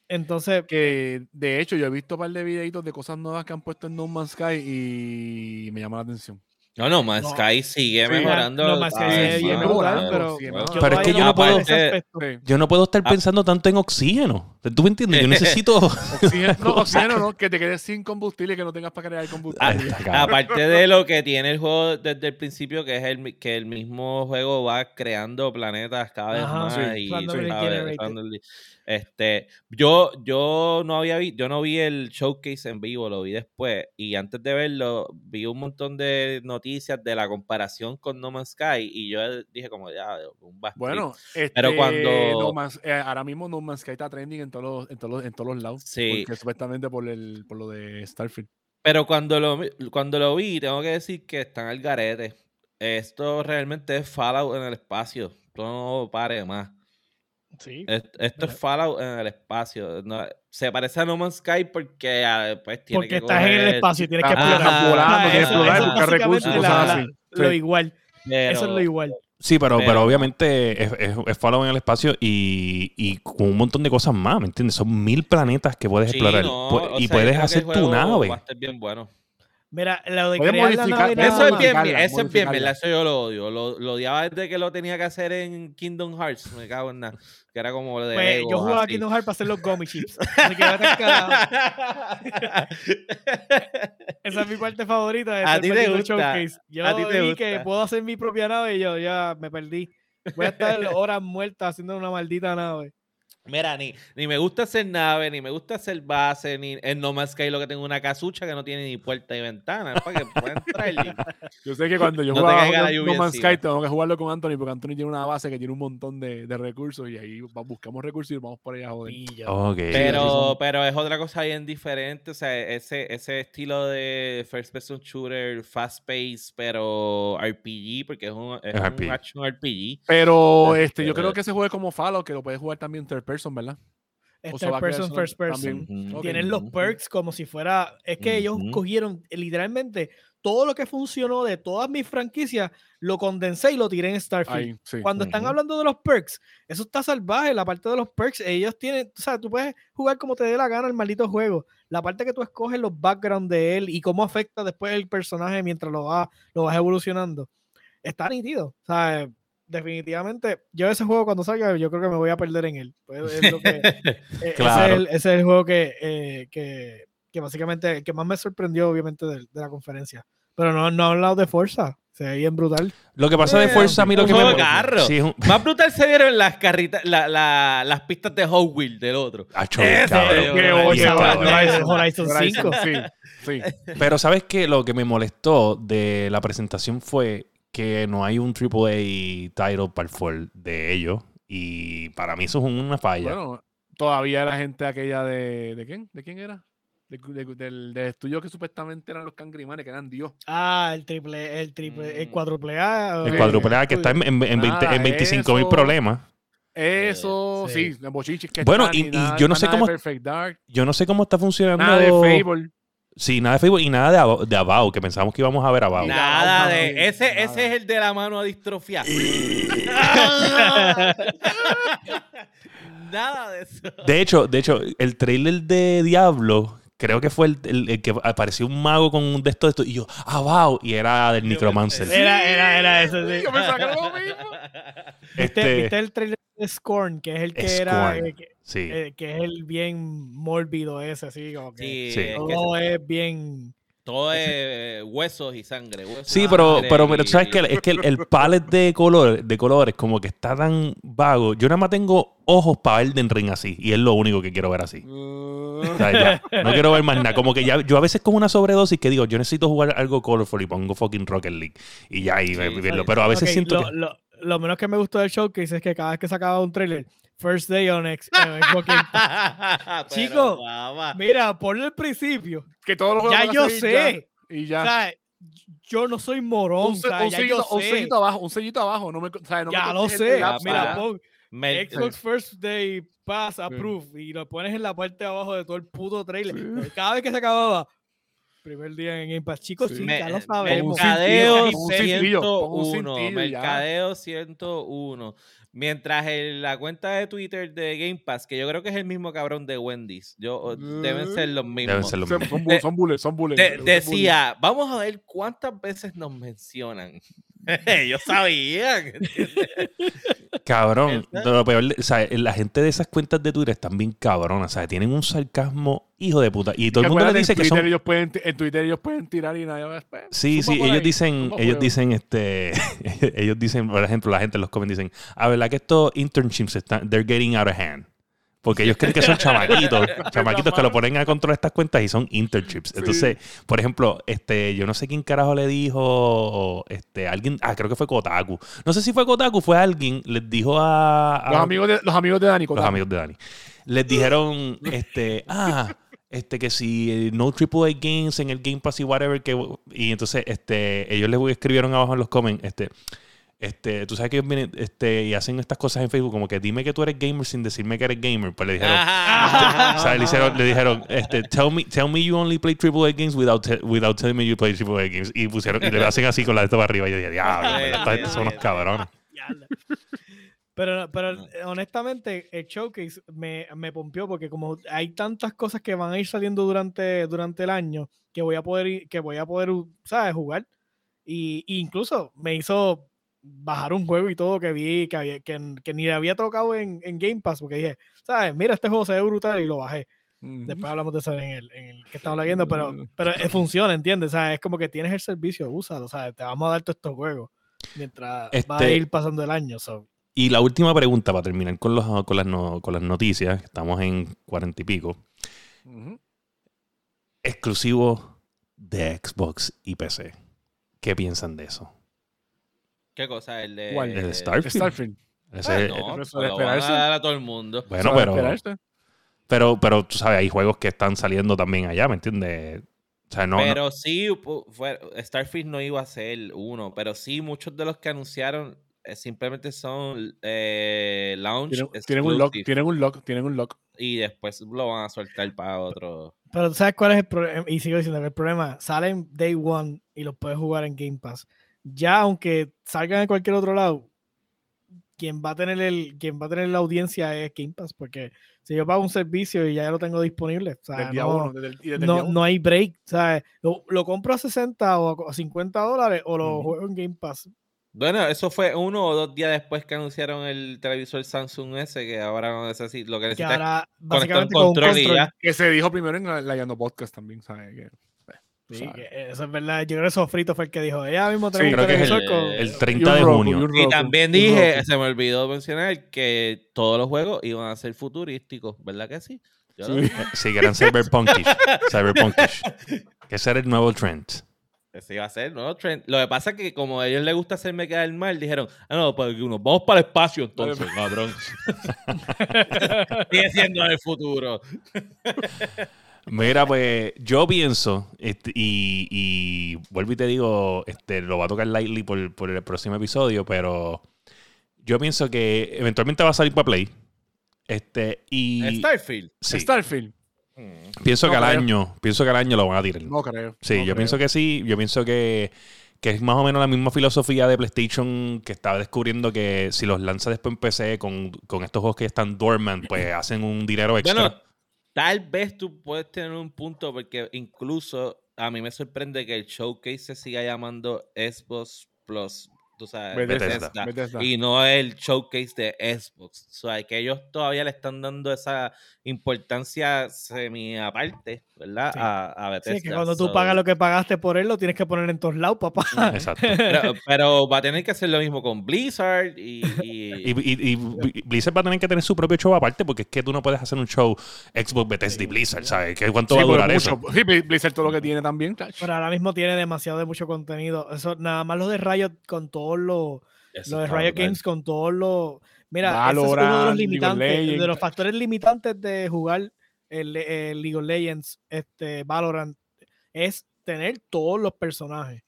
Entonces, que de hecho yo he visto un par de videitos de cosas nuevas que han puesto en No Man's Sky y me llama la atención. No, no, Man's No. Sky sigue Sí, mejorando. No Man's Sky sigue sí, no, pero es que yo no puedo-. Yo no puedo estar Ah. pensando tanto en oxígeno. ¿Tú me entiendes? Yo necesito... Oxígeno, no, oxígeno no, que te quedes sin combustible y que no tengas para crear combustible. Ah, cabrón. Aparte de lo que tiene el juego desde el principio, que es el que el mismo juego va creando planetas cada vez Ajá, más sí, y este yo yo no había vi- yo no vi el showcase en vivo, lo vi después y antes de verlo vi un montón de noticias de la comparación con No Man's Sky y yo dije como ya un trip. Bueno, este, Pero cuando- No Man's- eh, ahora mismo No Man's Sky está trending en todos los, en todos los, en todos los lados. Sí. Porque supuestamente por, el, por lo de Starfield. Pero cuando lo, vi- cuando lo vi, tengo que decir que están al garete. Esto realmente es Fallout en el espacio. No pare más. Sí. Esto es. Fallout en el espacio. No- se parece a No Man's Sky porque ah, pues tiene Porque que estás en el espacio y tienes que explorar. volando, Ah, tienes que buscar recursos, básicamente cosas la- así. Lo Sí. igual. pero- Eso es lo igual. Sí, pero, pero, Pero- obviamente es, es, es Fallout en el espacio y, y con un montón de cosas más, ¿me entiendes? Son mil planetas que puedes Sí, explorar no, y sea, puedes hacer tu nave. Va a estar bien bueno. Mira, lo de crear la nave Eso es bien, eso es bien. Eso yo lo odio. Lo, lo odiaba desde que lo tenía que hacer en Kingdom Hearts. Me cago en nada. Que era como de. Pues, yo jugaba así. Kingdom Hearts para hacer los gummy chips. Carajo. Esa es mi parte favorita de A ti te gusta, showcase. Yo a ti te vi que gusta. puedo hacer mi propia nave y yo ya me perdí. Voy a estar horas muertas haciendo una maldita nave. Mira, ni, ni me gusta hacer nave, ni me gusta hacer base, ni en No Man's Sky lo que tengo una casucha que no tiene ni puerta ni ventana. Es para que pueda entrar. y- Yo sé que cuando yo No te jugaba No- Man's. Sky tengo que jugarlo con Anthony porque Anthony tiene una base que tiene un montón de, de recursos y ahí buscamos recursos y vamos por allá a joder. Pillo. Ok. así Pero, pero es otra cosa bien diferente. O sea, ese, ese estilo de first person shooter, fast pace, pero RPG, porque es un, es Es un RPG. action RPG. Pero este, yo creo que ese juego es como Fallout, que lo puedes jugar también third person, ¿verdad? Es O va third person, first person. también. Tienen los perks como si fuera. Es que ellos cogieron literalmente todo lo que funcionó de todas mis franquicias, lo condensé y lo tiré en Starfield. Ahí, sí. Cuando están hablando de los perks, eso está salvaje. La parte de los perks, ellos tienen, o sea, tú puedes jugar como te dé la gana el maldito juego. La parte que tú escoges los backgrounds de él y cómo afecta después el personaje mientras lo vas, lo vas evolucionando, está nítido. O sea, definitivamente, yo ese juego cuando salga, yo creo que me voy a perder en él. Pues es lo que- eh, ese, Claro. es el, ese es el juego que, eh, que, que básicamente, que más me sorprendió, obviamente, de, de la conferencia. Pero no, no han hablado de fuerza. Se ve bien brutal. Lo que pasa de Forza a mí lo un que me juego carro. Sí, un... Más brutal se vieron las carritas, la- la- las pistas de Hot Wheels del otro. Acho, Ese, cabrón. qué. Horizon, Horizon Horizon, 5. Sí, sí. Pero ¿sabes qué? Lo que me molestó de la presentación fue que no hay un AAA title para el Ford de ellos. Y para mí eso es una falla. Bueno, todavía la gente aquella de. ¿De quién? ¿De quién era? De- de- del, del estudio que supuestamente eran los cangrimanes, que eran Dios. Ah, el triple, el triple, el Mm. cuádruple A. el Sí. cuádruple A que está en, en, en 20 Nada, en 25 mil eso- problemas. Eso, sí. sí, los bochiches que Bueno, están, y- y nada- yo no sé cómo- Dark, Yo no sé cómo está funcionando. nada de Fable. Sí, nada de Facebook y nada de, Abo- de About, que pensábamos que íbamos a ver. Nah. Nada de. Ese, nada. ese es el de la mano a distrofia. Nada de eso. De hecho, de hecho, el trailer de Diablo, creo que fue el, el- el que apareció un mago con un de estos, de estos, y yo, About, y era del Necromancer. Era, era, era eso. sí. Yo era lo mismo. ¿Viste, Este, viste el trailer de Scorn? Que es el que era. Eh, que, sí. eh, que es el bien mórbido ese, así como que. Sí, es que Todo es bien. todo es huesos y sangre. huesos Sí, pero, sangre pero sabes y- que es que el, el palette de color, de colores como que está tan vago. Yo nada más tengo ojos para Elden Ring así, y es lo único que quiero ver así. O sea, ya, no quiero ver más nada. Como que ya, yo a veces con una sobredosis que digo, yo necesito jugar algo colorful y pongo fucking Rocket League. Y ya, me- Sí, verlo. Pero a veces siento lo, que. lo, lo menos que me gustó del showcase es que cada vez que sacaba un trailer, First Day on X. eh, Chico, guava. Mira, ponle el principio. Que todos los juegos Ya yo sé. ya, y O ya. sea, yo no soy morón. un, se- o sea, un ya sellito, yo un sé. sellito abajo, un sellito abajo. No me, o sea, no me ya lo sé. lapso, Mira, pon Me- Xbox First Day Pass Approve y lo pones en la parte de abajo de todo el puto trailer. Sí. Cada vez que se acababa, primer día en Game Pass. Chicos, Sí. sí, Me- ya lo sabemos. Mercadeo cintillo, un cintillo, pon un 101. cintillo y ya. Mercadeo 101. Mientras en la cuenta de Twitter de Game Pass, que yo creo que es el mismo cabrón de Wendy's, yo, deben ser los mismos. Deben ser los mismos. son, bu- son bullets, son bullets. De- son decía, vamos a ver cuántas veces nos mencionan. Ellos sabían. Cabrón, lo peor, de- o sea, la gente de esas cuentas de Twitter están bien cabronas, o sea, tienen un sarcasmo hijo de puta. Y todo el mundo le dice que Twitter son... Ellos pueden, en Twitter ellos pueden tirar y nadie va a esperar. Sí, sí, ellos ahí, dicen, ellos dicen, este, ellos dicen, por ejemplo, la gente en los comments dicen, a verdad que estos internships están, they're getting out of hand. Porque ellos creen que son chamaquitos, chamaquitos que lo ponen a controlar estas cuentas y son internships. Entonces, por ejemplo, este, yo no sé quién carajo le dijo, este, alguien, ah, creo que fue Kotaku. No sé si fue Kotaku, fue alguien, les dijo a, a- Los amigos de, los amigos de Dani. los amigos de Dani. Les dijeron, este, ah, este, que si eh, no AAA games en el Game Pass y whatever, que, y entonces, este, ellos les escribieron abajo en los comments, este, este, tú sabes que ellos vienen, este, y hacen estas cosas en Facebook, como que dime que tú eres gamer sin decirme que eres gamer, pues le dijeron, o sea, le, hicieron- le dijeron, este, tell me, tell me you only play AAA games without, te- without telling me you play AAA games. Y pusieron, y le hacen así con la de esto para arriba. Y yo dije, diablo, Dios son unos cabrones. Pero, pero honestamente, el showcase me, me pompió porque como hay tantas cosas que van a ir saliendo durante, durante el año que voy a poder, que voy a poder, ¿sabes? Jugar. Y, y incluso me hizo bajar un juego y todo que vi, que, había- que, que ni le había tocado en, en Game Pass, porque dije, ¿sabes? Mira, este juego se ve brutal y lo bajé. Ujú. Después hablamos de eso en el, en el que estamos leyendo, pero, pero eh, funciona, ¿entiendes? O sea, es como que tienes el servicio, úsalo, ¿sabes? Te vamos a dar todos estos juegos mientras va a Este- ir pasando el año. so. Y la última pregunta para terminar con, los, con, las, no- con las noticias. Estamos en cuarenta y pico. Exclusivo de Xbox y PC. ¿Qué piensan de eso? ¿Qué cosa? El de. ¿Cuál? El Starfield. Starfield. Ese- Ah, eh, no, Eso se de lo van a dar a todo el mundo. bueno, ¿Sabes pero, pero, pero tú sabes, hay juegos que están saliendo también allá, ¿me entiendes? O sea, no, no- pero sí, fue- Starfield no iba a ser uno, pero sí, muchos de los que anunciaron simplemente son eh, launch Tienen, tienen un lock, tienen un lock, tienen un lock. y después lo van a soltar para otro. Pero ¿tú sabes cuál es el problema? Y sigo diciendo que el problema, salen day one y los puedes jugar en Game Pass. Ya aunque salgan en cualquier otro lado, quien va a tener el, quien va a tener la audiencia es Game Pass, porque si yo pago un servicio y ya lo tengo disponible, o sea, no, uno. desde el- y desde el no, hay break. ¿sabes? Lo, lo compro a 60 o a 50 dólares o lo juego en Game Pass. Bueno, eso fue uno o dos días después que anunciaron el televisor Samsung ese, que ahora no necesita, lo que Que necesita es ahora conectar un básicamente con un control y control. ya. Que se dijo primero en la, Yando Podcast también, ¿sabes? Que, Sí, ¿sabes? que eso es verdad. Yo creo que Sofrito fue el que dijo, ya mismo creo que es televisor el- con- el Y 30 un de Roku, junio. y también dije, se me olvidó mencionar que todos los juegos iban a ser futurísticos, ¿verdad que sí? Yo lo Sí. Si que eran cyberpunkish. cyberpunkish. Que ese era el nuevo trend. Ese iba a ser, ¿no? Trend. Lo que pasa es que como a ellos les gusta hacerme quedar mal, dijeron, ah, no, pues uno, vamos para el espacio entonces, cabrón. Sigue siendo el futuro. Mira, pues yo pienso, este, y, y vuelvo y te digo, este, lo va a tocar lightly por, por el próximo episodio, pero yo pienso que eventualmente va a salir para Play. Este, y Starfield. sí, Starfield. Mm. pienso No que al creo. año, pienso que al año lo van a tirar. No creo. Sí, no yo creo. pienso que sí. Yo pienso que, que es más o menos la misma filosofía de PlayStation que estaba descubriendo que si los lanza después en PC con, con estos juegos que están dormant, pues hacen un dinero extra. Bueno, tal vez tú puedes tener un punto porque incluso a mí me sorprende que el showcase se siga llamando Xbox Plus, tú sabes, Bethesda. Bethesda, Bethesda. y no el showcase de Xbox. O sea, que ellos todavía le están dando esa importancia semi aparte, ¿verdad? Sí. A, a Bethesda. Sí, que cuando tú So, pagas lo que pagaste por él, lo tienes que poner en todos lados, papá. Exacto. Pero, pero va a tener que hacer lo mismo con Blizzard y... y- Y, y- y Blizzard va a tener que tener su propio show aparte porque es que tú no puedes hacer un show Xbox Bethesda y Blizzard, ¿sabes? ¿Qué- ¿Cuánto Sí, va a durar eso? Sí, Blizzard todo lo que tiene también. Pero ahora mismo tiene demasiado de mucho contenido. Eso, nada más lo de Riot con todos los, lo de Riot. Games con todos los. Mira, ese es uno de Valorant, los limitantes, de los factores limitantes de jugar el, el League of Legends, este Valorant, es tener todos los personajes.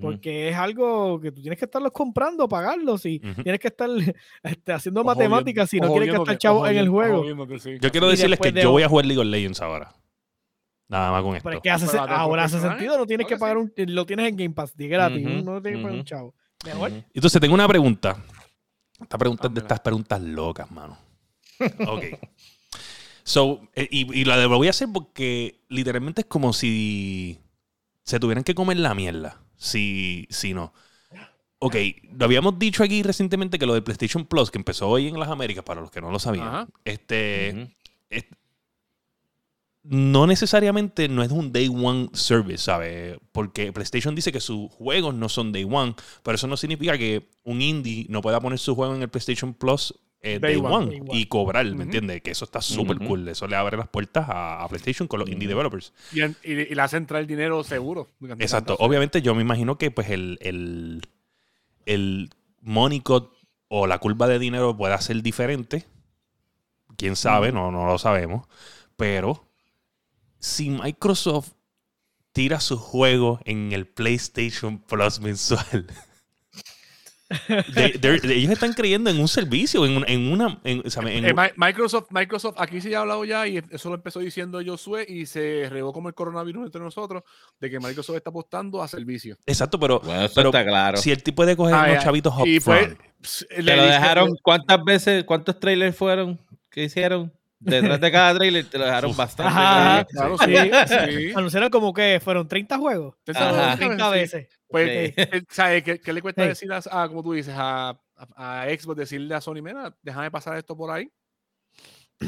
Porque es algo que tú tienes que estarlos comprando, pagarlos y tienes que estar este, haciendo matemáticas si no quieres o gastar jodiéndote, chavos o en el juego. sí. Yo quiero Y decirles que de- yo voy a jugar League of Legends ahora. Nada más con esto. Pero es que hace, Pero la- ahora hace sentido, no tienes que que pagar un, lo tienes en Game Pass, de gratis, Ujú, no tienes que pagar un chavo. Mejor. Entonces tengo una pregunta. Esta pregunta es de estas preguntas locas, mano. Ok. So, eh, y, y la de- lo voy a hacer porque literalmente es como si se tuvieran que comer la mierda. Si, si no. Ok, lo habíamos dicho aquí recientemente que lo de PlayStation Plus, que empezó hoy en las Américas, para los que no lo sabían, Ajá. este, es- no necesariamente no es un day one service, ¿sabes? Porque PlayStation dice que sus juegos no son day one, pero eso no significa que un indie no pueda poner su juego en el PlayStation Plus eh, day, Day one, one. Day one. y cobrar, ¿me Ujú. entiendes? Que eso está súper cool. Eso le abre las puertas a, a PlayStation con los indie developers. Y, en- y, y le hace entrar el dinero seguro. Exacto. Obviamente yo me imagino que pues el, el, el money cut o la curva de dinero pueda ser diferente. Quién sabe, no, no lo sabemos. Pero si Microsoft tira su juego en el PlayStation Plus mensual, de- de- de- ellos están creyendo en un servicio, en, un- en una. en- o sea, en- Eh, Mi- Microsoft, Microsoft, aquí se ha hablado ya y eso lo empezó diciendo Josué y se regó como el coronavirus entre nosotros de que Microsoft está apostando a servicios. exacto, pero, Bueno, eso pero está claro. si el tipo puede coger Ah, unos chavitos Y fue. Te le lo dejaron, ¿cuántas veces, cuántos trailers fueron que hicieron? Detrás de cada trailer te lo dejaron bastante. Ajá. claro. Claro, sí. Anunciaron como que fueron 30 juegos. Ajá. sabe, 30 sí. veces. Pues, Sí. eh, ¿sabe qué, qué le cuesta decir a, a, como tú dices, a, a, a Xbox, decirle a Sony, mira, déjame pasar esto por ahí?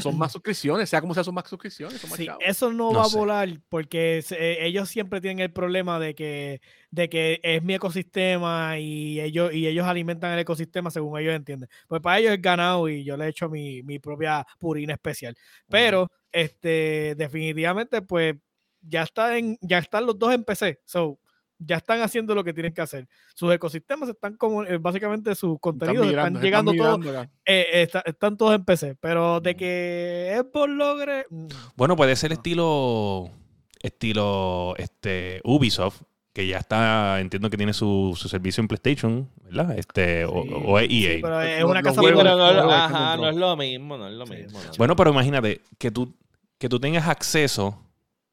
Son más suscripciones, sea como sea, son más suscripciones, son más Sí, eso no, No va sé. a volar porque se- eh, ellos siempre tienen el problema de que, de que es mi ecosistema y ellos, y ellos alimentan el ecosistema según ellos entienden. Pues para ellos es ganado y yo le he hecho mi, mi propia purina especial. Pero este, definitivamente, pues ya, está en, ya están los dos en PC. So, ya están haciendo lo que tienen que hacer. Sus ecosistemas están como, eh, básicamente sus contenidos están, llegando todos, eh, está- están todos en PC. Pero de que Xbox logre... mm, Bueno, puede ser estilo. Estilo. Este. Ubisoft. Que ya está. Entiendo que tiene su, su servicio en PlayStation. ¿Verdad? Este. o- Sí, o, es sí, EA. pero es una casa pero no, ajá, no es lo mismo, no es lo mismo. no. Bueno, pero imagínate que tú, que tú tengas acceso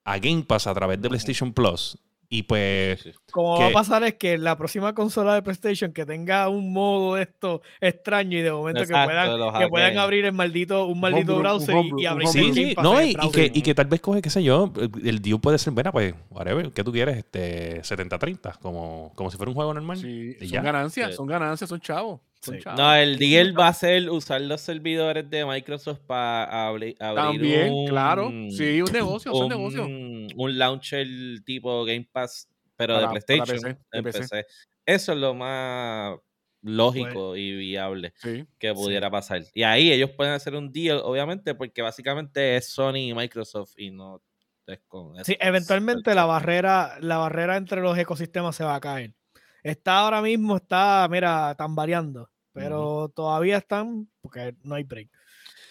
a Game Pass a través de PlayStation Plus. Y pues. Sí, sí. Como va a que- pasar es que la próxima consola de PlayStation que tenga un modo de esto extraño y de momento Exacto, que puedan, que puedan abrir el maldito, un maldito homebrew, browser y- homebrew, y, un abrir. Sí, sí, no, y, y que, y que tal vez coge, qué sé yo, el deal puede ser, bueno, pues, whatever, ¿qué tú quieres? Este, 70-30, como, como si fuera un juego normal. Sí, y son ya. ganancias, Sí. son ganancias, son chavos. Sí. No, el deal va a ser usar los servidores de Microsoft para abrir, abrir También, un, claro. Sí, un negocio, un, negocios. un launcher tipo Game Pass, pero de Para- PlayStation, PC, PC. PC. Eso es lo más lógico y viable Sí. que pudiera pasar. Y ahí ellos pueden hacer un deal, obviamente, porque básicamente es Sony y Microsoft y no es con Sí, eventualmente la barrera, la barrera entre los ecosistemas se va a caer. Está ahora mismo, está, mira, tambaleando, pero todavía están, porque no hay break.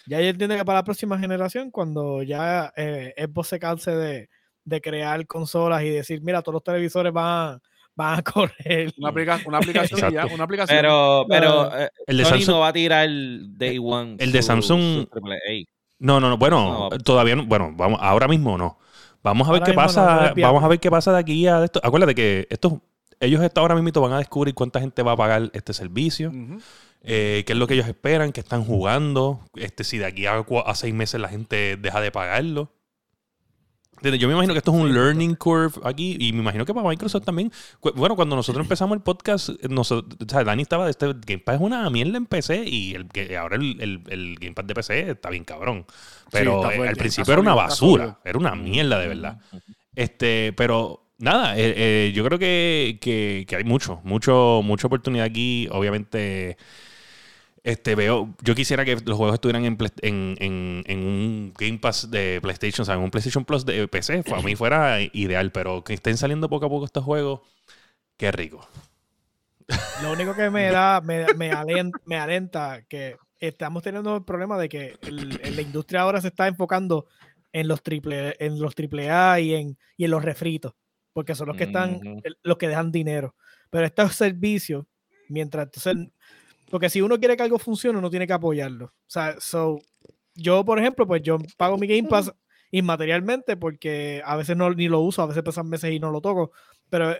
Ya yo entiendo que para la próxima generación, cuando ya eh, Xbox se canse de, de crear consolas y decir, mira, todos los televisores van, van a correr. Una, aplica- una aplicación ya, una aplicación. Pero, pero eh, El de Sony Samsung. no va a tirar Day One. el de su- Samsung- su. No, no, no, bueno, No. todavía no, bueno, vamos, ahora mismo no. Vamos a ver Ahora qué pasa, no vamos a ver qué pasa de aquí a esto. Acuérdate que estos, ellos hasta ahora mismo van a descubrir cuánta gente va a pagar este servicio. Eh, qué es lo que ellos esperan, qué están jugando, este, si de aquí a, seis meses la gente deja de pagarlo. Yo me imagino que esto es un learning curve aquí y me imagino que para Microsoft también. Bueno, cuando nosotros empezamos el podcast, nosotros, o sea, Dani estaba de este Game Pass es una mierda en PC y el, que ahora el, el- el Game Pass de PC está bien cabrón. Pero eh, al principio era una basura, era una mierda de verdad. Este, pero nada, eh, eh, yo creo que, que- hay mucho, mucho, mucha oportunidad aquí. Obviamente, este veo, yo quisiera que los juegos estuvieran en, en, en- un Game Pass de PlayStation, o sea, en un PlayStation Plus de PC. Para mí fuera ideal, pero que estén saliendo poco a poco estos juegos, qué rico. Lo único que me da, me, me, alen- me alenta que estamos teniendo el problema de que la industria ahora se está enfocando en los triple, en los triple A y en, y en los refritos, porque son los que están, los que dejan dinero. Pero estos servicios, mientras entonces, porque si uno quiere que algo funcione, uno tiene que apoyarlo. O sea, so, yo, por ejemplo, pues yo pago mi Game Pass inmaterialmente porque a veces no ni lo uso, a veces pasan meses y no lo toco, pero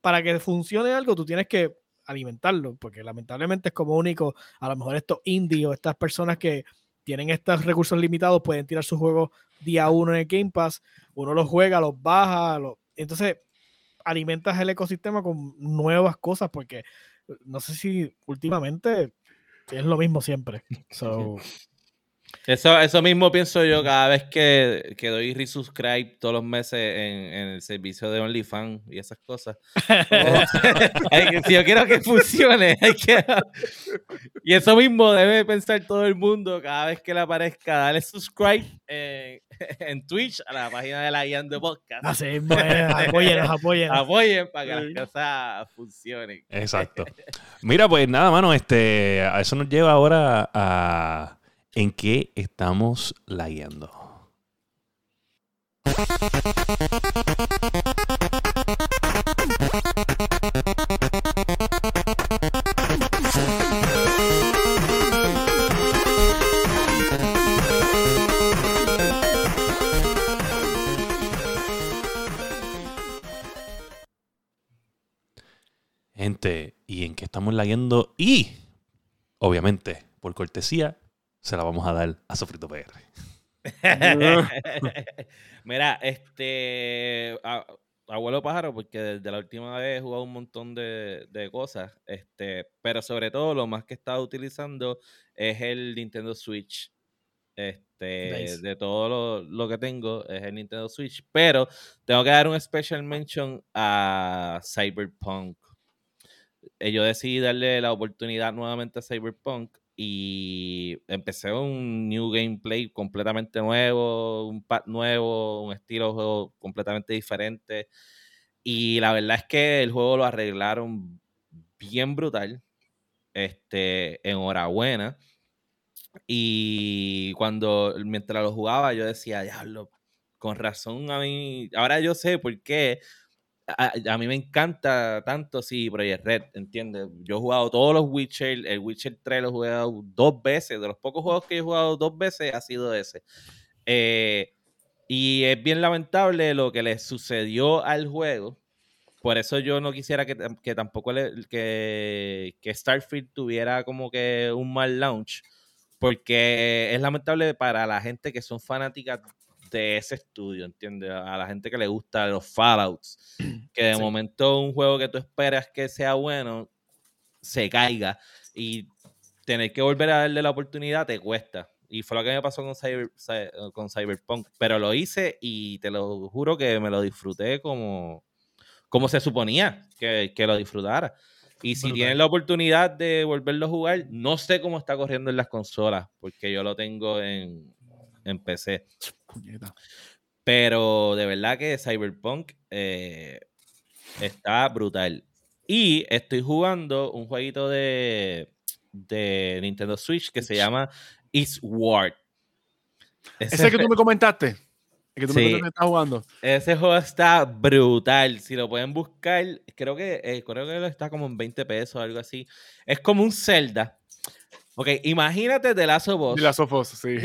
para que funcione algo, tú tienes que alimentarlo, porque lamentablemente es como único, a lo mejor estos indios, estas personas que tienen estos recursos limitados, pueden tirar sus juegos día uno en el Game Pass, uno los juega, los baja, los... entonces alimentas el ecosistema con nuevas cosas, porque no sé si últimamente es lo mismo siempre. So, Eso, eso mismo pienso yo cada vez que, que doy resubscribe todos los meses en, en el servicio de OnlyFans y esas cosas. Si yo quiero que funcione, hay que... Y eso mismo debe pensar todo el mundo cada vez que le aparezca, dale subscribe en, en Twitch a la página de la Ian de Podcast. así es, apóyenos, apóyenos. Apoyen para que las cosas funcionen. Exacto. Mira, pues nada, mano, este, a eso nos lleva ahora a en qué estamos lagueando. Gente, ¿y en qué estamos lagueando? Y, obviamente, por cortesía se la vamos a dar a Sofrito PR. Mira, este a- abuelo pájaro, porque desde la última vez he jugado un montón de, de cosas, este, pero sobre todo lo más que he estado utilizando es el Nintendo Switch. Este, Nice. de todo lo, lo que tengo es el Nintendo Switch, pero tengo que dar un special mention a Cyberpunk. Eh, Yo decidí darle la oportunidad nuevamente a Cyberpunk y empecé un new gameplay completamente nuevo, un pad nuevo, un estilo de juego completamente diferente. Y la verdad es que el juego lo arreglaron bien brutal. Este, enhorabuena. Y cuando mientras lo jugaba, yo decía, diablo, con razón a mí. Ahora yo sé por qué. A, mí me encanta tanto, sí, Project Red, ¿entiendes? Yo he jugado todos los Witcher, el Witcher 3 lo he jugado dos veces, de los pocos juegos que he jugado dos veces ha sido ese. Eh, y es bien lamentable lo que le sucedió al juego. Por eso yo no quisiera que, que tampoco que Starfield tuviera como que un mal launch. Porque es lamentable para la gente que son fanáticas de ese estudio, ¿entiendes? A la gente que le gusta los Fallouts. Que de Sí. momento un juego que tú esperas que sea bueno se caiga. Y tener que volver a darle la oportunidad te cuesta. Y fue lo que me pasó con, Cyber- Cy- con Cyberpunk. Pero lo hice y te lo juro que me lo disfruté como, como se suponía que, que lo disfrutara. Y si Brutal. tienen la oportunidad de volverlo a jugar, no sé cómo está corriendo en las consolas, porque yo lo tengo en, en PC. Pero de verdad que Cyberpunk eh, está brutal. Y estoy jugando un jueguito de, de Nintendo Switch que se llama Eastward. Ese, Ese que tú me comentaste. El que tú Sí. me estás jugando. ese juego está brutal. Si lo pueden buscar, creo que, eh, creo que está como en 20 pesos o algo así. Es como un Zelda. Ok, imagínate de Lazo Boss, De las Sofos, sí.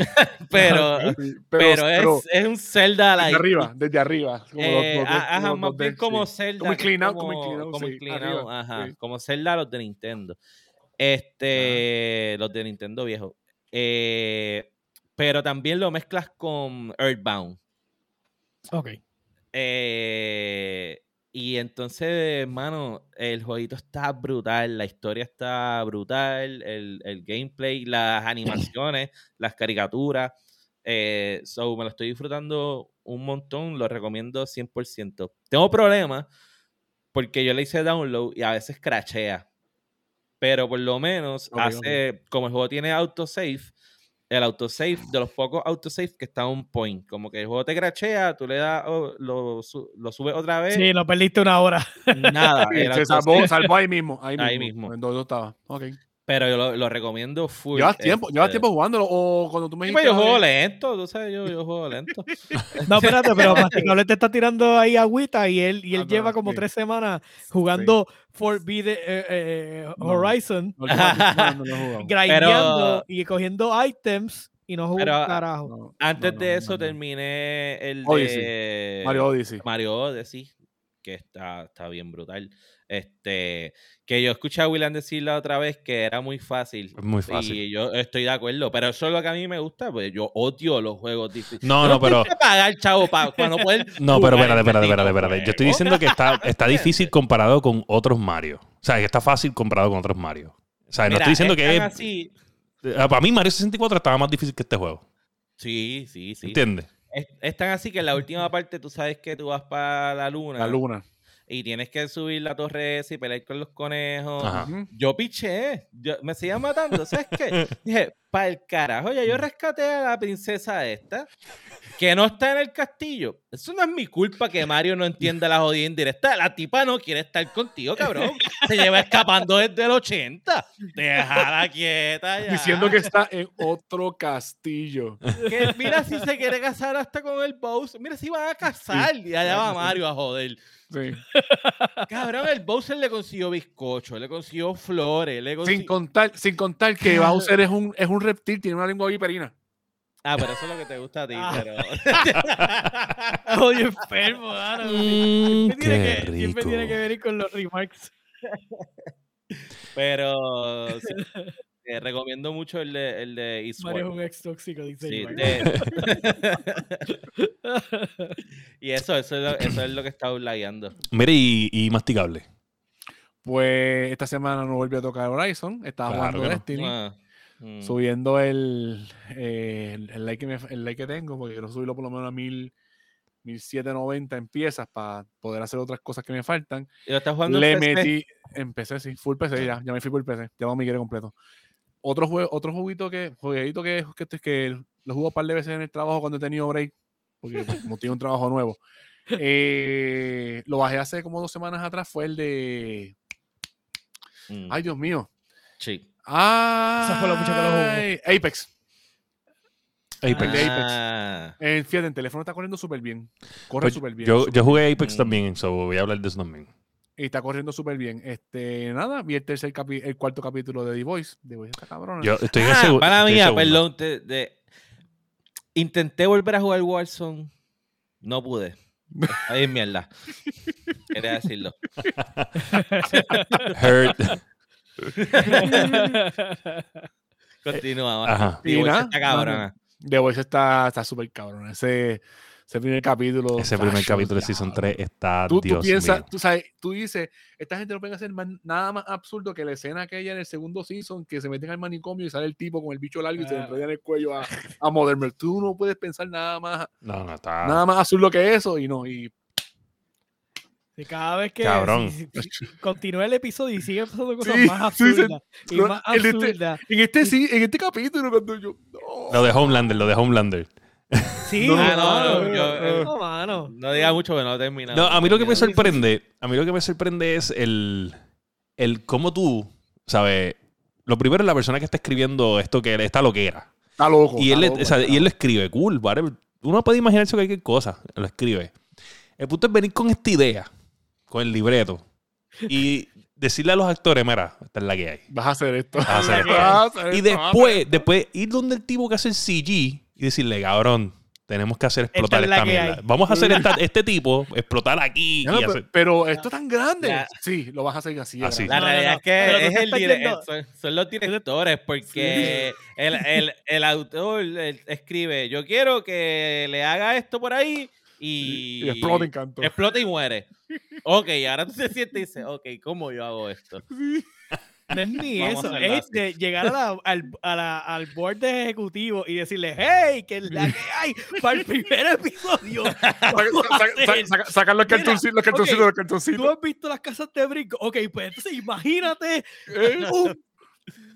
pero, Sí, pero, es, es un Zelda desde like, arriba, desde arriba. como los- Eh, los ajá, los más bien como sí. Zelda. Como es inclinado, como inclinado, como sí, inclinado, arriba, ajá, sí. como Zelda los de Nintendo. Este, los de Nintendo viejo. Eh, pero también lo mezclas con Earthbound. Ok. Eh, y entonces, hermano, el jueguito está brutal, la historia está brutal, el, el gameplay, las animaciones, las caricaturas. Eh, so, me lo estoy disfrutando un montón, lo recomiendo 100%. Tengo problemas porque yo le hice download y a veces crashea. Pero por lo menos hace, como el juego tiene autosave, el autosave, de los pocos autosaves que está on point. Como que el juego te crachea, tú le das, oh, lo, lo subes otra vez, Sí, no perdiste una hora. nada. Sí, se autosave- salvó, salvó ahí mismo. Ahí mismo. Ahí mismo. En donde yo estaba. Ok. Pero yo lo, lo recomiendo full. ¿Llevas tiempo, llevas este, tiempo jugándolo? O cuando tú me Sí, dijiste. pues yo juego "Oye, lento, tú sabes, yo, yo juego lento. No, espérate, pero Masticable te está tirando ahí agüita y él, y él Ah, no, lleva como sí. tres semanas jugando Forbidden eh, eh, No. Horizon, no, y cogiendo items y no jugó un carajo. No, Antes no, de eso no, no. terminé el Odyssey. de Mario Odyssey. Mario Odyssey, que está, está bien brutal. Este, que yo escuché a William decir la otra vez que era muy fácil. Muy fácil. Y yo estoy de acuerdo, pero eso es lo que a mí me gusta, pues yo odio los juegos difíciles. No, no, pero- pagar, chavo, para, no poder. No, pero espérate, espérate, espérate, espérate. Yo estoy diciendo que está, está difícil comparado con otros Mario. O sea, que está fácil comparado con otros Mario. O sea, no estoy diciendo que es... así. Ah, Para mí Mario 64 estaba más difícil que este juego. Sí, sí, sí. ¿Entiendes? Es, es tan así que en la última parte tú sabes que tú vas para la luna, La luna. y tienes que subir la torre esa y pelear con los conejos. Ajá. Yo piché, yo, me seguían matando. ¿Sabes qué? Dije, para el carajo, ya yo rescaté a la princesa esta, que no está en el castillo. Eso no es mi culpa que Mario no entienda la jodida indirecta. La tipa no quiere estar contigo, cabrón. Se lleva escapando desde el 80. Déjala quieta ya. Diciendo que está en otro castillo. Que mira si se quiere casar hasta con el Bowser. Mira si van a casar. Y allá va Mario a joder. Sí. Cabrón, el Bowser le consiguió bizcocho, le consiguió flores, le Sin contar, sin contar que Bowser es un, es un reptil, tiene una lengua viperina. Ah, pero eso es lo que te gusta a ti, Ah. pero... Oye, enfermo, Dano. Mm, Siempre tiene, qué que, siempre tiene que venir con los remarks. Pero sí, eh, recomiendo mucho el de, el de Eastward. Mario es un ex tóxico, dice Sí, de- y eso, eso es, lo, eso es lo que está lagueando. Mire, y, y masticable. Pues esta semana no volvió a tocar Horizon. Estaba Claro jugando que no. Destiny. Ah, mm. Subiendo el, eh, el, el like que me- el like que tengo, porque quiero subirlo por lo menos a mil, 1790 en piezas para poder hacer otras cosas que me faltan. ¿Y lo estás jugando en Le PC? metí, empecé, sí, full PC ya, ya me fui por PC, ya me quiere completo. Otro juego, otro jueguito que, jueguito que, que, que, que lo juego un par de veces en el trabajo cuando he tenido break, porque pues, como tengo un trabajo nuevo. eh, lo bajé hace como dos semanas atrás, fue el de. Mm, Ay, Dios mío. sí. Ah, fue lo mucho que lo jugó. Apex. Apex. De Apex. Ah, Eh, fíjate, el teléfono está corriendo súper bien. Corre Pues súper bien. yo, súper yo jugué Apex Mm. también, so voy a hablar de eso también. Y está corriendo súper bien. Este, nada, vi el tercer capi- el cuarto capítulo de The Voice. The Voice está cabrón. Yo estoy Ah, para segundo. perdón. te- de- intenté volver a jugar Warzone. No pude. Está bien mierda. Quería decirlo. Hurt. Continúa. Ajá. Sí, Y Voice está cabrona. The Voice está está súper cabrón. Ese, ese primer capítulo. Ese primer capítulo de Season cabrón. 3 está, Tú, tú Dios piensas, mío. tú sabes, tú dices, esta gente no puede hacer más- nada más absurdo que la escena aquella en el segundo season que se meten al manicomio y sale el tipo con el bicho largo y se le Ah. enreda en el cuello a, a Modern. Tú no puedes pensar nada más, No, no, está... nada más absurdo que eso y no. Y Y cada vez que Cabrón. si- si- si continúa el episodio y sigue pasando cosas Sí, más sí, sí. absurdas y No, más en este- absurdas. en este sí, en este capítulo cuando yo. no. Lo de Homelander, lo de Homelander. Sí, No, Ah, no, mano, no, yo, eh, no, mano. No diga mucho que no he terminado. No, a mí lo que me sorprende, a mí lo que me sorprende es el, el cómo tú, ¿sabes? Lo primero es la persona que está escribiendo esto que esta lo que era. Está loco. Y está él, loco, o sea, está y él lo escribe, cool, whatever. Uno puede imaginarse cualquier cosa, lo escribe. El punto es venir con esta idea, con el libreto, y decirle a los actores, mira, esta es la que hay. Vas a hacer esto. Vas a hacer esto. Vas a hacer Y esto, después, después ir donde el tipo que hace el CG y decirle, cabrón, tenemos que hacer explotar es esta mierda. Vamos a hacer esta- este tipo, explotar aquí. Ya no, y pero, hacer- pero esto tan grande. Ya. Sí, lo vas a hacer así. La No, no, realidad no. es que es el estás dire- yendo- son, son los directores, porque el, el, el autor escribe, yo quiero que le haga esto por ahí y, Y explota en canto. explota y muere. Ok, ahora tú te sientes y dices, ok, ¿cómo yo hago esto? No es ni Vamos eso, es de llegar a la- al, a la- al board de ejecutivo y decirle, hey, que es la que hay para el primer episodio. Saca- vamos a saca- saca- hacer". saca- Sacar los cartoncitos, los cartoncitos, los cartoncitos. Tú has visto las casas de brinco. Ok, pues entonces imagínate Eh, un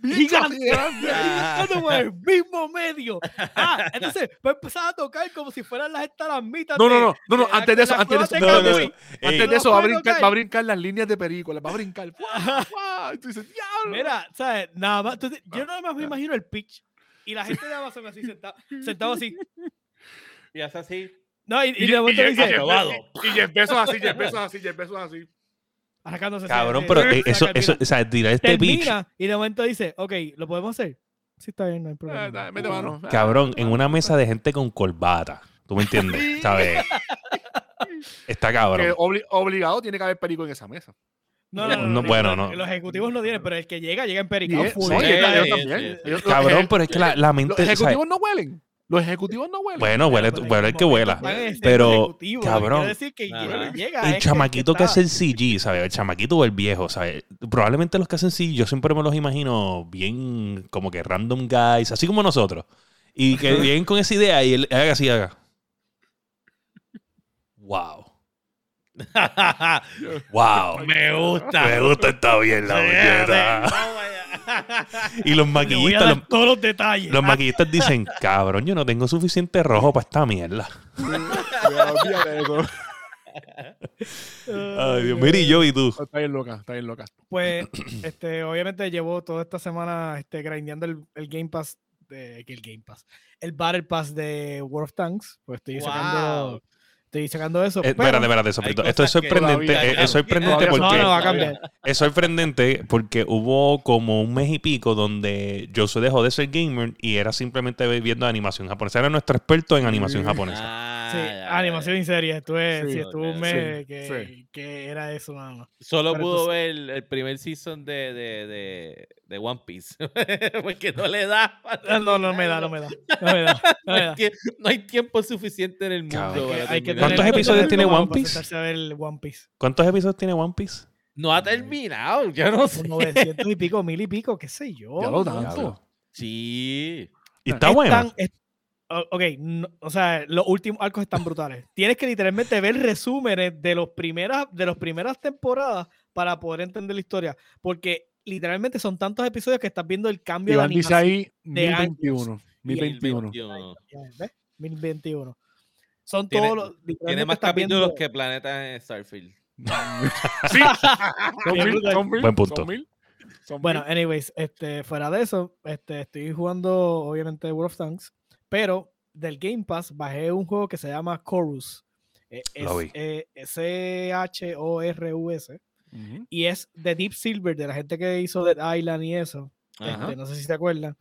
gigante grande. brincando por el mismo medio. Ah, entonces va a empezar a tocar como si fueran las estalagmitas. No, no, de- no, no, no, de antes de eso, antes de eso, No, antes no, de no. eso, Ey, antes de eso va a brincar, va a brincar las líneas de película, va a brincar. ¡Fua, fua! Y tú dices, diablo. Mira, ¿sabes? Nada más. entonces, yo nada más me imagino el pitch. Y la gente de Amazon así sentado, sentado así. Y hace así. No, y, y Y, de momento y- y- dice, y- y así, Bezos así. Arrancándose. Cabrón, pero eh, eso, eso, o sea, tirar este pitch, y de momento dice, ok, ¿lo podemos hacer? Sí, está bien, no hay Ah, problema. Mete mano. Ah, cabrón, en una mesa de gente con corbata. ¿Tú me entiendes? ¿Sabes? Está Que cabrón. obli- obligado tiene que haber perico en esa mesa. No, no, no, No, no, bueno, los- no. Los ejecutivos no tienen, pero el que llega, llega en y Sí, sí, también. sí. Los Cabrón, pero es que la, la Los mente. o sea, ejecutivos no huelen. Los ejecutivos no huelen. bueno, huele, huele el que el Pero, que cabrón, decir que llega, El chamaquito que está- hace el CG, ¿sabes? El chamaquito o el viejo, ¿sabes? Probablemente los que hacen CG, yo siempre me los imagino bien como que random guys, así como nosotros. Y que vienen con esa idea y él haga así, haga. Wow. Wow. Me gusta. Me gusta esta bien la muñeca. Y los maquillistas, los, todos los detalles. los maquillistas dicen, cabrón, yo no tengo suficiente rojo para esta mierda. Ay, Dios, mira y yo y tú. Está bien loca, está bien loca. Pues, este, obviamente llevo toda esta semana este, grindeando el, el Game Pass, de, que el Game Pass, el Battle Pass de World of Tanks, pues estoy sacando. Estoy sacando eso. Eh, pero- espérate, espérate, Sofrito. Esto es sorprendente. todavía eh, Es, sorprendente cambian. porque. no, no va a cambiar. Es sorprendente porque hubo como un mes y pico donde Josué dejó de ser gamer y era simplemente viendo animación japonesa. Era nuestro experto en animación japonesa. Ah, Sí, ya, ya, animación y serie. Estuve, sí, un mes sí, que, sí. que era eso nada más. Solo Pero pudo ver el primer season de, de, de, de One Piece. Porque no le da. para Ah, No, no me da, no me da. No me da. No me hay, da. tie- no hay tiempo suficiente en el mundo. Cabrón. para Hay que terminar. ¿Cuántos episodios tiene One Piece? sentarse a ver el One Piece. ¿Cuántos episodios tiene One Piece? No ha terminado, yo no sé. Como 900 y pico, mil y pico, qué sé yo. Ya lo ¿no? tanto. Sí. Y está Es bueno. tan- es- ok, no- o sea, los últimos arcos están brutales. Tienes que literalmente ver resúmenes de, los primeras, de las primeras temporadas para poder entender la historia. Porque literalmente son tantos episodios que estás viendo el cambio Iván de dice animación. ahí de años. 1021. 1021. 2021. Ya, ¿ves? 2021. Son Tiene- todos los. Tiene más capítulos viendo- que Planetas en Starfield. sí. Son mil, son mil, Buen punto. son mil, son Bueno, anyways, este, fuera de eso, este, estoy jugando obviamente World of Tanks, pero del Game Pass bajé un juego que se llama Chorus. eh, es, eh, C-H-O-R-U-S. Ujú. Y es de Deep Silver, de la gente que hizo Dead Island y eso. Este, no sé si te acuerdan.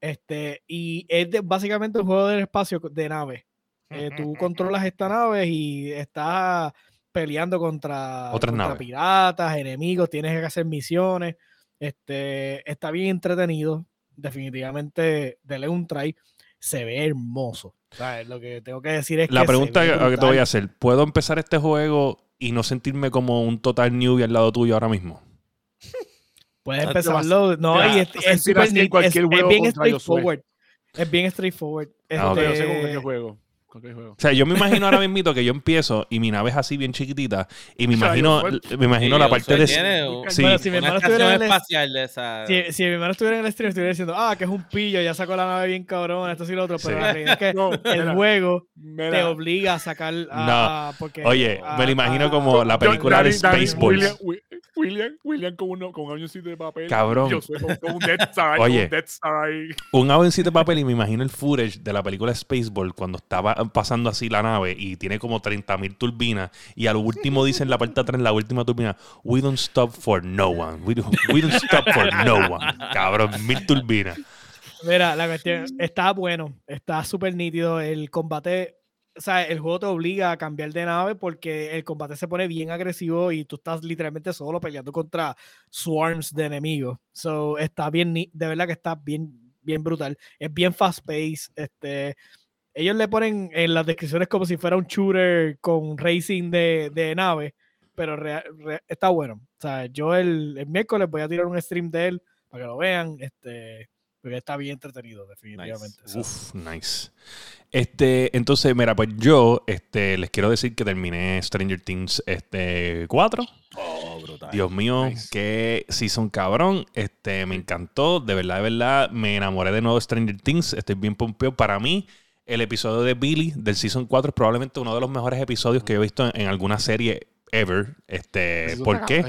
Este, y es de- básicamente un juego del espacio de nave. Eh, tú controlas esta nave y estás peleando contra, Otras contra naves. piratas, enemigos, tienes que hacer misiones. Este, está bien entretenido. Definitivamente, dele un try. Se ve hermoso. ¿sabes? Lo que tengo que decir es La que se pregunta ve que, te voy a hacer: ¿puedo empezar este juego y no sentirme como un total newbie al lado tuyo ahora mismo? Puedes Ah, empezarlo. No, y es, a es es- es bien straightforward. Es bien straightforward. Ah, sé Este, con qué juego. Juego. O sea, yo me imagino ahora mismo que yo empiezo y mi nave es así bien chiquitita y me imagino, me imagino Sí, la parte de... Sí. Bueno, si mi hermano estuviera en el- espacial de esa. Si, si mi hermano estuviera en el stream, estuviera diciendo, ah, que es un pillo, ya sacó la nave bien cabrón, esto sí lo otro, pero Sí. la realidad es que No, el mira, juego mira. te obliga a sacar a, a- porque, Oye, a- me lo imagino a- como la Yo- película de Dani- Dani- Spaceballs. William, William, William con, uno, con un avioncito de papel. Cabrón. Yo soy con, un Death Star. Oye. Un Death Star. Un avioncito de papel y me imagino el footage de la película Spaceball cuando estaba pasando así la nave y tiene como 30.000 turbinas y al último dice en la parte de atrás, en la última turbina, we don't stop for no one. We don't, we don't stop for no one. Cabrón, mil turbinas. Mira, la cuestión está bueno, está súper nítido. El combate, o sea, el juego te obliga a cambiar de nave porque el combate se pone bien agresivo y tú estás literalmente solo peleando contra swarms de enemigos. So, está bien, de verdad que está bien, bien brutal. Es bien fast pace. Este, ellos le ponen en las descripciones como si fuera un shooter con racing de, de nave, pero re- está bueno. O sea, yo el, el miércoles voy a tirar un stream de él para que lo vean. Este, porque está bien entretenido, definitivamente. Uf, nice. Este, entonces, mira, pues yo este, les quiero decir que terminé Stranger Things este, 4. Oh, brutal. Dios mío, Nice. qué season cabrón. Este, me encantó. De verdad, de verdad, me enamoré de nuevo de Stranger Things. Estoy bien pompeo. Para mí, el episodio de Billy del season 4 es probablemente uno de los mejores episodios que he visto en, en alguna serie ever. Este, Eso ¿Por qué?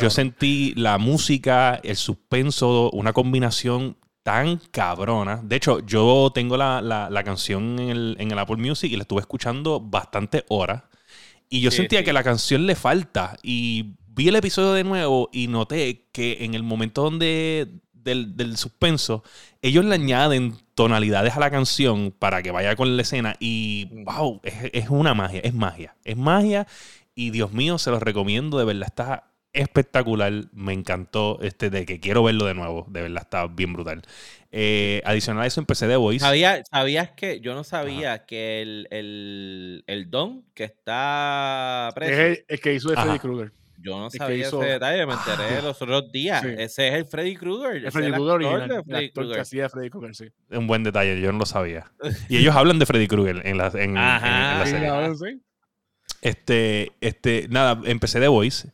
Yo sentí la música, el suspenso, una combinación tan cabrona. De hecho, yo tengo la, la- la canción en el, en el Apple Music y la estuve escuchando bastantes horas. Y yo Sí, sentía sí. que la canción le falta. Y vi el episodio de nuevo y noté que en el momento donde del, del suspenso, ellos le añaden tonalidades a la canción para que vaya con la escena. Y wow, es, es una magia, es magia. Es magia. Y Dios mío, se los recomiendo. De verdad, está espectacular. Me encantó. Este, de que quiero verlo de nuevo. De verdad, está bien brutal. Eh, adicional a eso, empecé The Voice. ¿Sabía- ¿Sabías que yo no sabía que el, el, el Don que está Es preso? el, el que hizo de Freddy. Krueger. Yo no sabía hizo- ese detalle, me enteré los otros días. Sí. Ese es el Freddy Krueger. Es Freddy el Krueger de El Freddy actor que Krueger. hacía de Freddy Krueger, sí. Un buen detalle, yo no lo sabía. Y ellos hablan de Freddy Krueger en la, en- en- la Sí, serie. sí. Este, este, nada, empecé The Voice.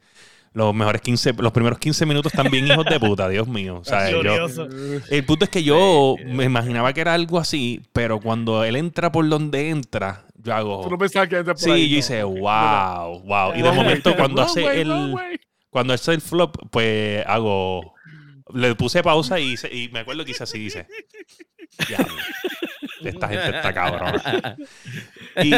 Los mejores 15, los primeros 15 minutos están bien hijos de puta, Dios mío. O sea, yo, Glorioso. el punto es que yo me imaginaba que era algo así, pero cuando él entra por donde entra, yo hago. Tú no pensabas que iba a entrar por Sí, ahí, yo hice, wow, wow. Y de momento, cuando hace way, el. Cuando hace el flop, pues hago. Le puse pausa y, hice- y me acuerdo que hice así, dice. Diablo, Esta gente está cabrona. Y,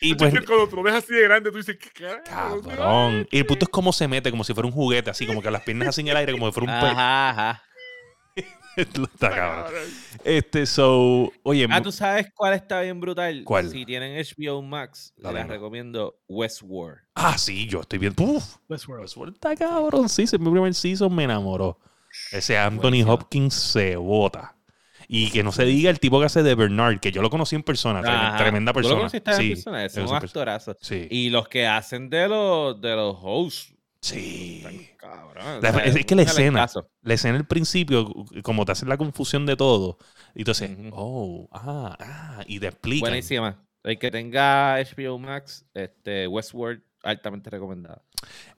y Es pues, que cuando tú lo ves así de grande, tú dices, ¿qué carajo? cabrón. Y el punto es cómo se mete, como si fuera un juguete, así como que las piernas así en el aire, como si fuera un pez. Ajá, ajá. Está cabrón. Este, so, oye, Ah, ¿tú sabes cuál está bien brutal? ¿Cuál? Si tienen HBO Max, La les recomiendo Westworld. ah, sí, yo estoy viendo. Uf, Westworld. Westworld está cabrón. Sí, mi primer season me enamoró. Ese Anthony. Hopkins se bota. Y que no se diga el tipo que hace de Bernard, que yo lo conocí en persona. tremenda, Ajá. tremenda ¿Tú lo persona. conociste en sí, persona? Es un actorazo. sí. Y los que hacen de los, de los hosts. Sí. Cabrón. La- o sea, es, es que la escena, la escena al principio, como te hacen la confusión de todo, y entonces, Ujú. oh, ah, ah, y te explican. Buenísima. El que tenga HBO Max, este, Westworld, altamente recomendada.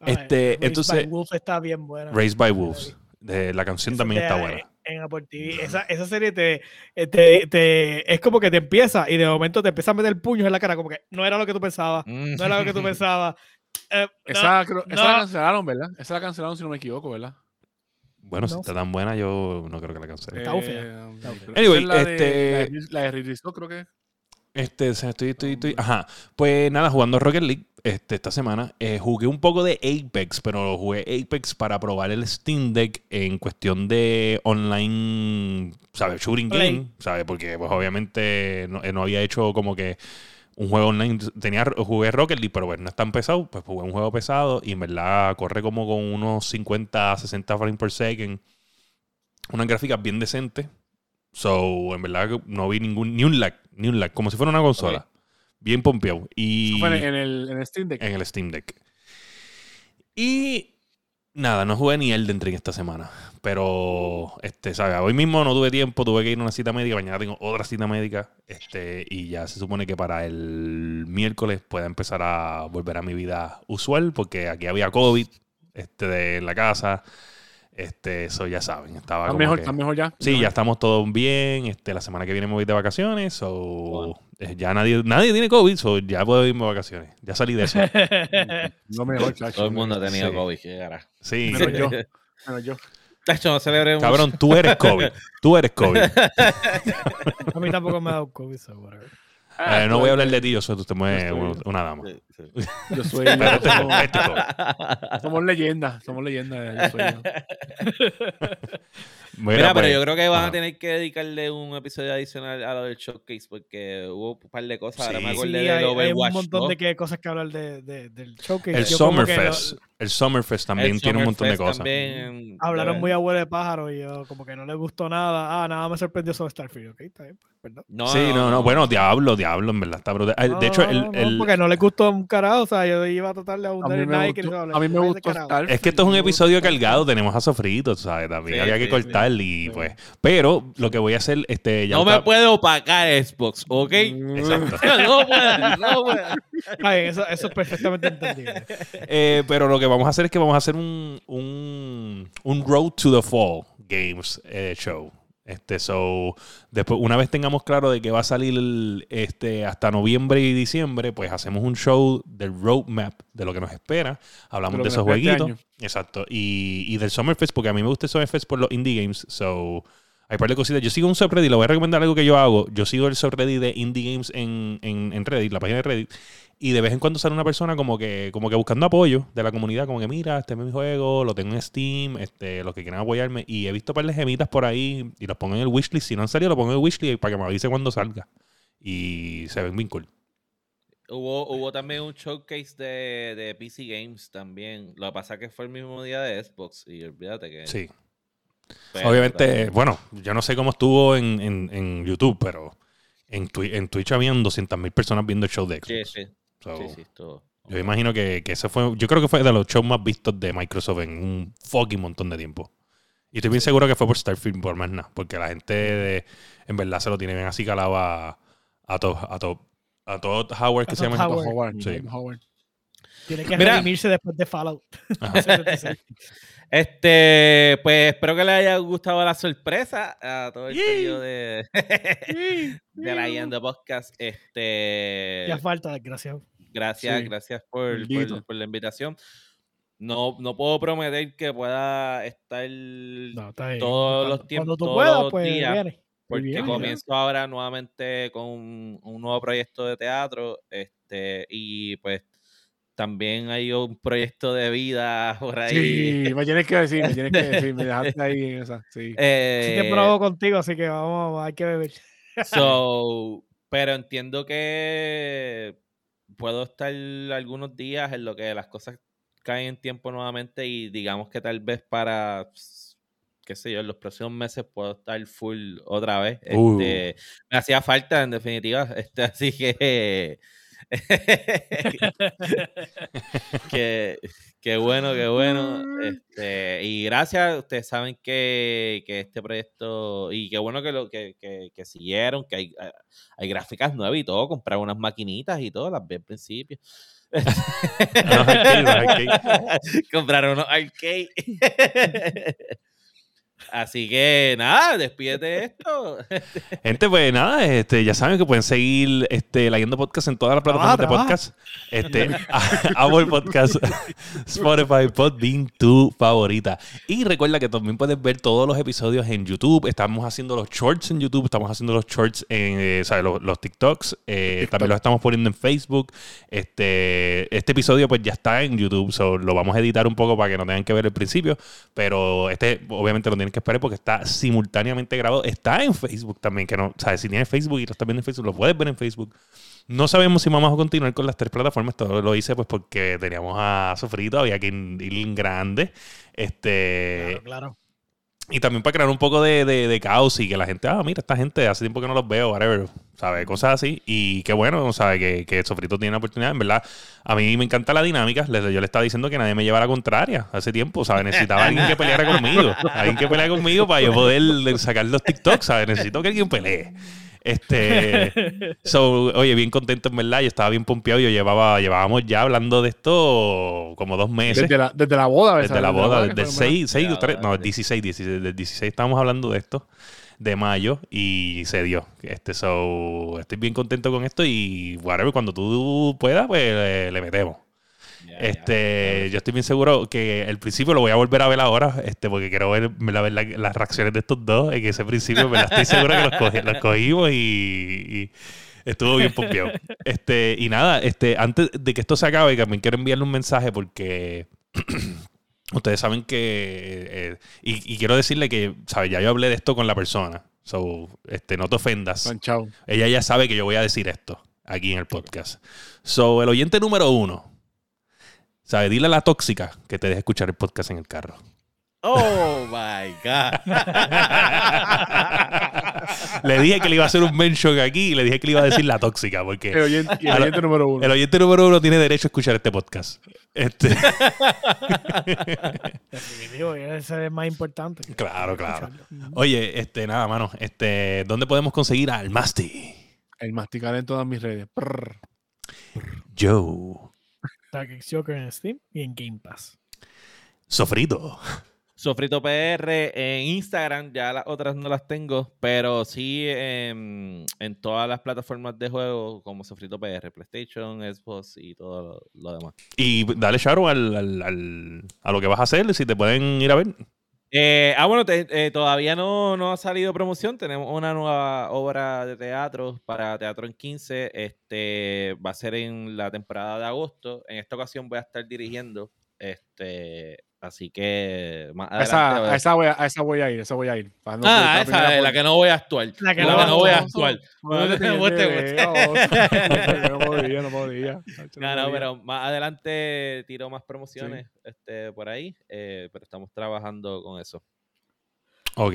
Este, Raised by entonces- Wolves está bien buena. Raised by Wolves. De, la canción Eso también está buena. En Apple TV. Esa, esa serie te, eh, te, te- es como que te empieza y de momento te empieza a meter puños en la cara, como que no era lo que tú pensabas, no era lo que tú pensabas. Eh, no, Esa, creo- esa no. la cancelaron, ¿verdad? Esa la cancelaron si no me equivoco, ¿verdad? Bueno, si está tan buena, yo no creo que la cancele. Está bufia. Eh, Está Anyway, es la este- De, la de la de Ridley Scott, creo que. Este, estoy, estoy, estoy. Ajá. Pues nada, jugando Rocket League este, esta semana. eh, jugué un poco de Apex, pero jugué Apex para probar el Steam Deck en cuestión de online, ¿sabes? Shooting Play. game, ¿sabes? Porque, pues, obviamente no, eh, no había hecho como que un juego online. Tenía, jugué Rocket League, pero bueno, no es tan pesado. Pues jugué un juego pesado y en verdad corre como con unos 50, 60 frames per second. Unas gráficas bien decentes. So, en verdad no vi ningún, ni un lag, ni un lag, como si fuera una consola. Bien pompeado. Y en, el, en el Steam Deck. en el Steam Deck. Y nada, no jugué ni Elden Ring esta semana. Pero, este, ¿sabes? Hoy mismo no tuve tiempo, tuve que ir a una cita médica. Mañana tengo otra cita médica. Este, y ya se supone que para el miércoles pueda empezar a volver a mi vida usual, porque aquí había COVID este, en la casa. Este, eso ya saben. Estaba ¿Estás como mejor, que- estás mejor ya? Sí, ya estamos todos bien. Este, la semana que viene me voy de vacaciones. So, eh, ya nadie, nadie tiene COVID, so ya puedo irme de vacaciones. Ya salí de eso. No mejor, chacho. Todo el mundo ha tenido Sí. COVID, qué. Sí. Menos yo. Bueno, yo. No celebremos. Cabrón, tú eres COVID. Tú eres COVID. A mí tampoco me ha dado COVID, so whatever. Ah, Eh, no voy a hablar de ti, yo soy usted me- una, dama. Sí, sí. Yo soy. Pero este- somos, este somos leyendas. Somos leyendas. Yo soy yo. Mira, Mira, pero pues, yo creo que van ajá. a tener que dedicarle un episodio adicional a lo del showcase porque hubo un par de cosas. Ahora Sí. me Sí, acordé hay, del hay Overwatch. un montón 2. de que- cosas que hablar de, de- del showcase. El como Summerfest. El Summerfest también El tiene un montón de cosas. también, hablaron de- muy abuelo de pájaro y yo como que no les gustó nada. Ah, nada me sorprendió sobre Starfield. Ok, está bien, pues, perdón. No, sí, no, no, Bueno, Diablo, Diablo, en verdad está brutal. Ah, No, De hecho, el, el- porque no les gustó un carajo. O sea, yo iba a tratar de A abundar en gustó, y no, a mí me gustó carajo. Starfield. es que esto es un episodio cargado, tenemos a Sofrito, ¿sabes? También Sí, había que sí, cortar y Sí. pues. Pero lo que voy a hacer, este, ya no me puede opacar Xbox, ¿ok? Exacto. no puede, no bien, eso, eso es perfectamente entendible. Eh, pero lo que vamos a hacer es que vamos a hacer un, un, un Road to the Fall Games eh, show. Este, so, después, una vez tengamos claro de que va a salir el- este, hasta noviembre y diciembre, pues hacemos un show del roadmap de lo que nos espera. Hablamos De esos este jueguitos. Exacto. Y, y del Summerfest, porque a mí me gusta el Summerfest por los indie games. So, hay un par de cositas. Yo sigo un subreddit, le voy a recomendar algo que yo hago. Yo sigo el subreddit de indie games en, en, en Reddit, la página de Reddit. Y de vez en cuando sale una persona como que, como que buscando apoyo de la comunidad, como que mira, este es mi juego, lo tengo en Steam, este, los que quieran apoyarme. Y he visto par de gemitas por ahí y los pongo en el wishlist. Si no han salido, lo pongo en el wishlist para que me avise cuando salga. Y se ven bien cool. Hubo, hubo también un showcase de, de PC Games también. Lo que pasa es que fue el mismo día de Xbox. Y olvídate que. Sí. pero Obviamente, también- bueno, yo no sé cómo estuvo en, en, en YouTube, pero en, Twi- en Twitch habían 200.000 personas viendo el show de Sí, Xbox. sí. So, sí, sí, estuvo- Yo imagino que, que ese fue, yo creo que fue de los shows más vistos de Microsoft en un fucking montón de tiempo. Y estoy bien seguro que fue por Starfield, por más nada, porque la gente de- en verdad se lo tiene bien así calado a, a a Todd- a Todd Howard, que A se llama. Howard. Howard, Sí. Howard. Tiene que Mira. redimirse después de Fallout. Ajá. 76. Este, pues espero que les haya gustado la sorpresa a todo el periodo de, de la Yendo Podcast. Este, Ya falta, desgraciado. gracias, Sí. gracias por, Maldito. por, por la invitación. No, no puedo prometer que pueda estar No. Todos los tiempos, Cuando tú todos puedas, los pues días. viene. porque bien, comienzo ahora nuevamente con un, un nuevo proyecto de teatro. Este, y pues también hay un proyecto de vida por ahí. Sí, me tienes que decir, me tienes que decir, me dejaste ahí en esa. Sí. Sí te Eh, probo contigo, así que vamos, hay que beber. So, pero entiendo que puedo estar algunos días en lo que las cosas caen en tiempo nuevamente y digamos que tal vez para, qué sé yo, en los próximos meses puedo estar full otra vez. Uh. Este, me hacía falta, en definitiva, este, así que... que, qué bueno, qué bueno. Este, y gracias, ustedes saben que, que este proyecto, y qué bueno que lo que, que, que siguieron, que hay, ah, hay gráficas nuevas y todo, comprar unas maquinitas y todo, las vi al principio. Comprar unos arcade. Así que nada, despídete de esto. Gente, pues nada, este, ya saben que pueden seguir este, leyendo podcast en todas las plataformas de podcast. Este, Apple Podcast, Spotify, Podbean, tu favorita. Y recuerda que también puedes ver todos los episodios en YouTube. Estamos haciendo los shorts en YouTube, estamos haciendo los shorts en eh, ¿sabes? Los, los TikToks. eh, TikTok. También los estamos poniendo en Facebook. Este, este episodio pues ya está en YouTube, so, lo vamos a editar un poco para que no tengan que ver el principio. Pero este obviamente lo tienen que esperar porque está simultáneamente grabado. Está en Facebook también, que no, sabes, si tienes Facebook y lo estás viendo en Facebook, lo puedes ver en Facebook. No sabemos si vamos a continuar con las tres plataformas. Todo lo hice pues porque teníamos a Sofrito, había que ir en grande. Este, Claro, claro. Y también para crear un poco de, de- de caos y que la gente, ah, mira, esta gente hace tiempo que no los veo, whatever, ¿sabes? Cosas así. Y qué bueno, ¿sabes? Que, que Sofrito tiene la oportunidad. En verdad, a mí me encanta la dinámica. Yo le estaba diciendo que nadie me lleva la contraria hace tiempo, ¿sabes? Necesitaba alguien que peleara conmigo. Alguien que peleara conmigo para yo poder sacar los TikToks, ¿sabes? Necesito que alguien pelee. Este, so, oye, bien contento en verdad. Yo estaba bien pompeado. Yo llevaba, llevábamos ya hablando de esto como dos meses. Desde la, desde la boda. Desde la boda, desde lo 6, 6 o Ya, 3, no, vale. 16, 16, del 16 estábamos hablando de esto, de mayo, y se dio. Este, so, estoy bien contento con esto y whatever, cuando tú puedas, pues le, le metemos. Ya. Este, yo estoy bien seguro que el principio lo voy a volver a ver ahora, este, porque quiero ver, ver la- las reacciones de estos dos, en ese principio, ¿verdad? estoy seguro que los, cogi- los cogimos y, y estuvo bien pompeado. Este, y nada, este, antes de que esto se acabe, también quiero enviarle un mensaje porque ustedes saben que, eh, y, y quiero decirle que, ¿sabes? Ya yo hablé de esto con la persona, so, este, no te ofendas. Manchado. Ella ya sabe que yo voy a decir esto aquí en el podcast. So, el oyente número uno, ¿sabe? Dile a la tóxica que te deje escuchar el podcast en el carro. Oh my God. le dije que le iba a hacer un mention aquí y le dije que le iba a decir la tóxica, El porque oyente, el oyente número uno. el oyente número uno tiene derecho a escuchar este podcast. Este, Definitivo, ese es el más importante. claro, claro. Oye, este, nada, mano. Este, ¿dónde podemos conseguir al Masti? El masticar en todas mis redes. Joe. X Joker en Steam y en Game Pass. Sofrito. Sofrito PR en Instagram, ya las otras no las tengo, pero sí en, en todas las plataformas de juego como Sofrito PR, PlayStation, Xbox y todo lo, lo demás. Y dale shout al, al- al- a lo que vas a hacer, si te pueden ir a ver. Eh, ah, bueno, eh, todavía no, no ha salido promoción. Tenemos una nueva obra de teatro para Teatro en 15. Este va a ser en la temporada de agosto. En esta ocasión voy a estar dirigiendo. Este, así que más A adelante. esa, a, esa voy a, a esa voy a ir, esa voy a ir. No ah, esa primera es la que no voy a actuar. La que La no que no voy a actuar. No, podía, no podía. No, no, pero más adelante tiro más promociones este, por ahí, eh, pero estamos trabajando con eso. Ok.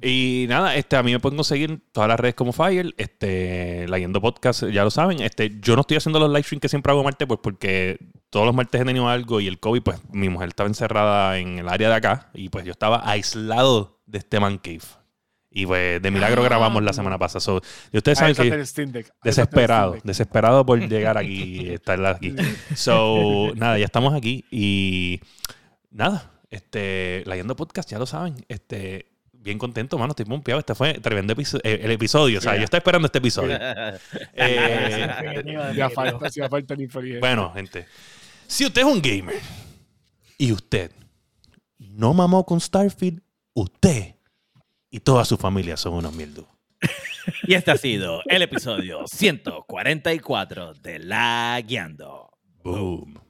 Y nada, este, a mí me pueden conseguir todas las redes como Fire, este, leyendo podcast, ya lo saben. Este, yo no estoy haciendo los live streams que siempre hago martes, pues porque todos los martes he tenido algo y el COVID, pues mi mujer estaba encerrada en el área de acá y pues yo estaba aislado de este man cave. Y pues de milagro Ah. grabamos la semana pasada. So, y ustedes Ahí saben que el desesperado, desesperado por llegar aquí y estar aquí. So, nada, ya estamos aquí y nada, este, leyendo podcast, ya lo saben, este, bien contento, mano, estoy pompeado. Este fue tremendo episo- eh, el episodio, o sea, yo estaba esperando este episodio. Eh, Ya falta, ya falta el infeliz. bueno, gente, si usted es un gamer y usted no mamó con Starfield, usted y toda su familia son unos mierdos. Y este ha sido el episodio 144 de La Guiando. Boom.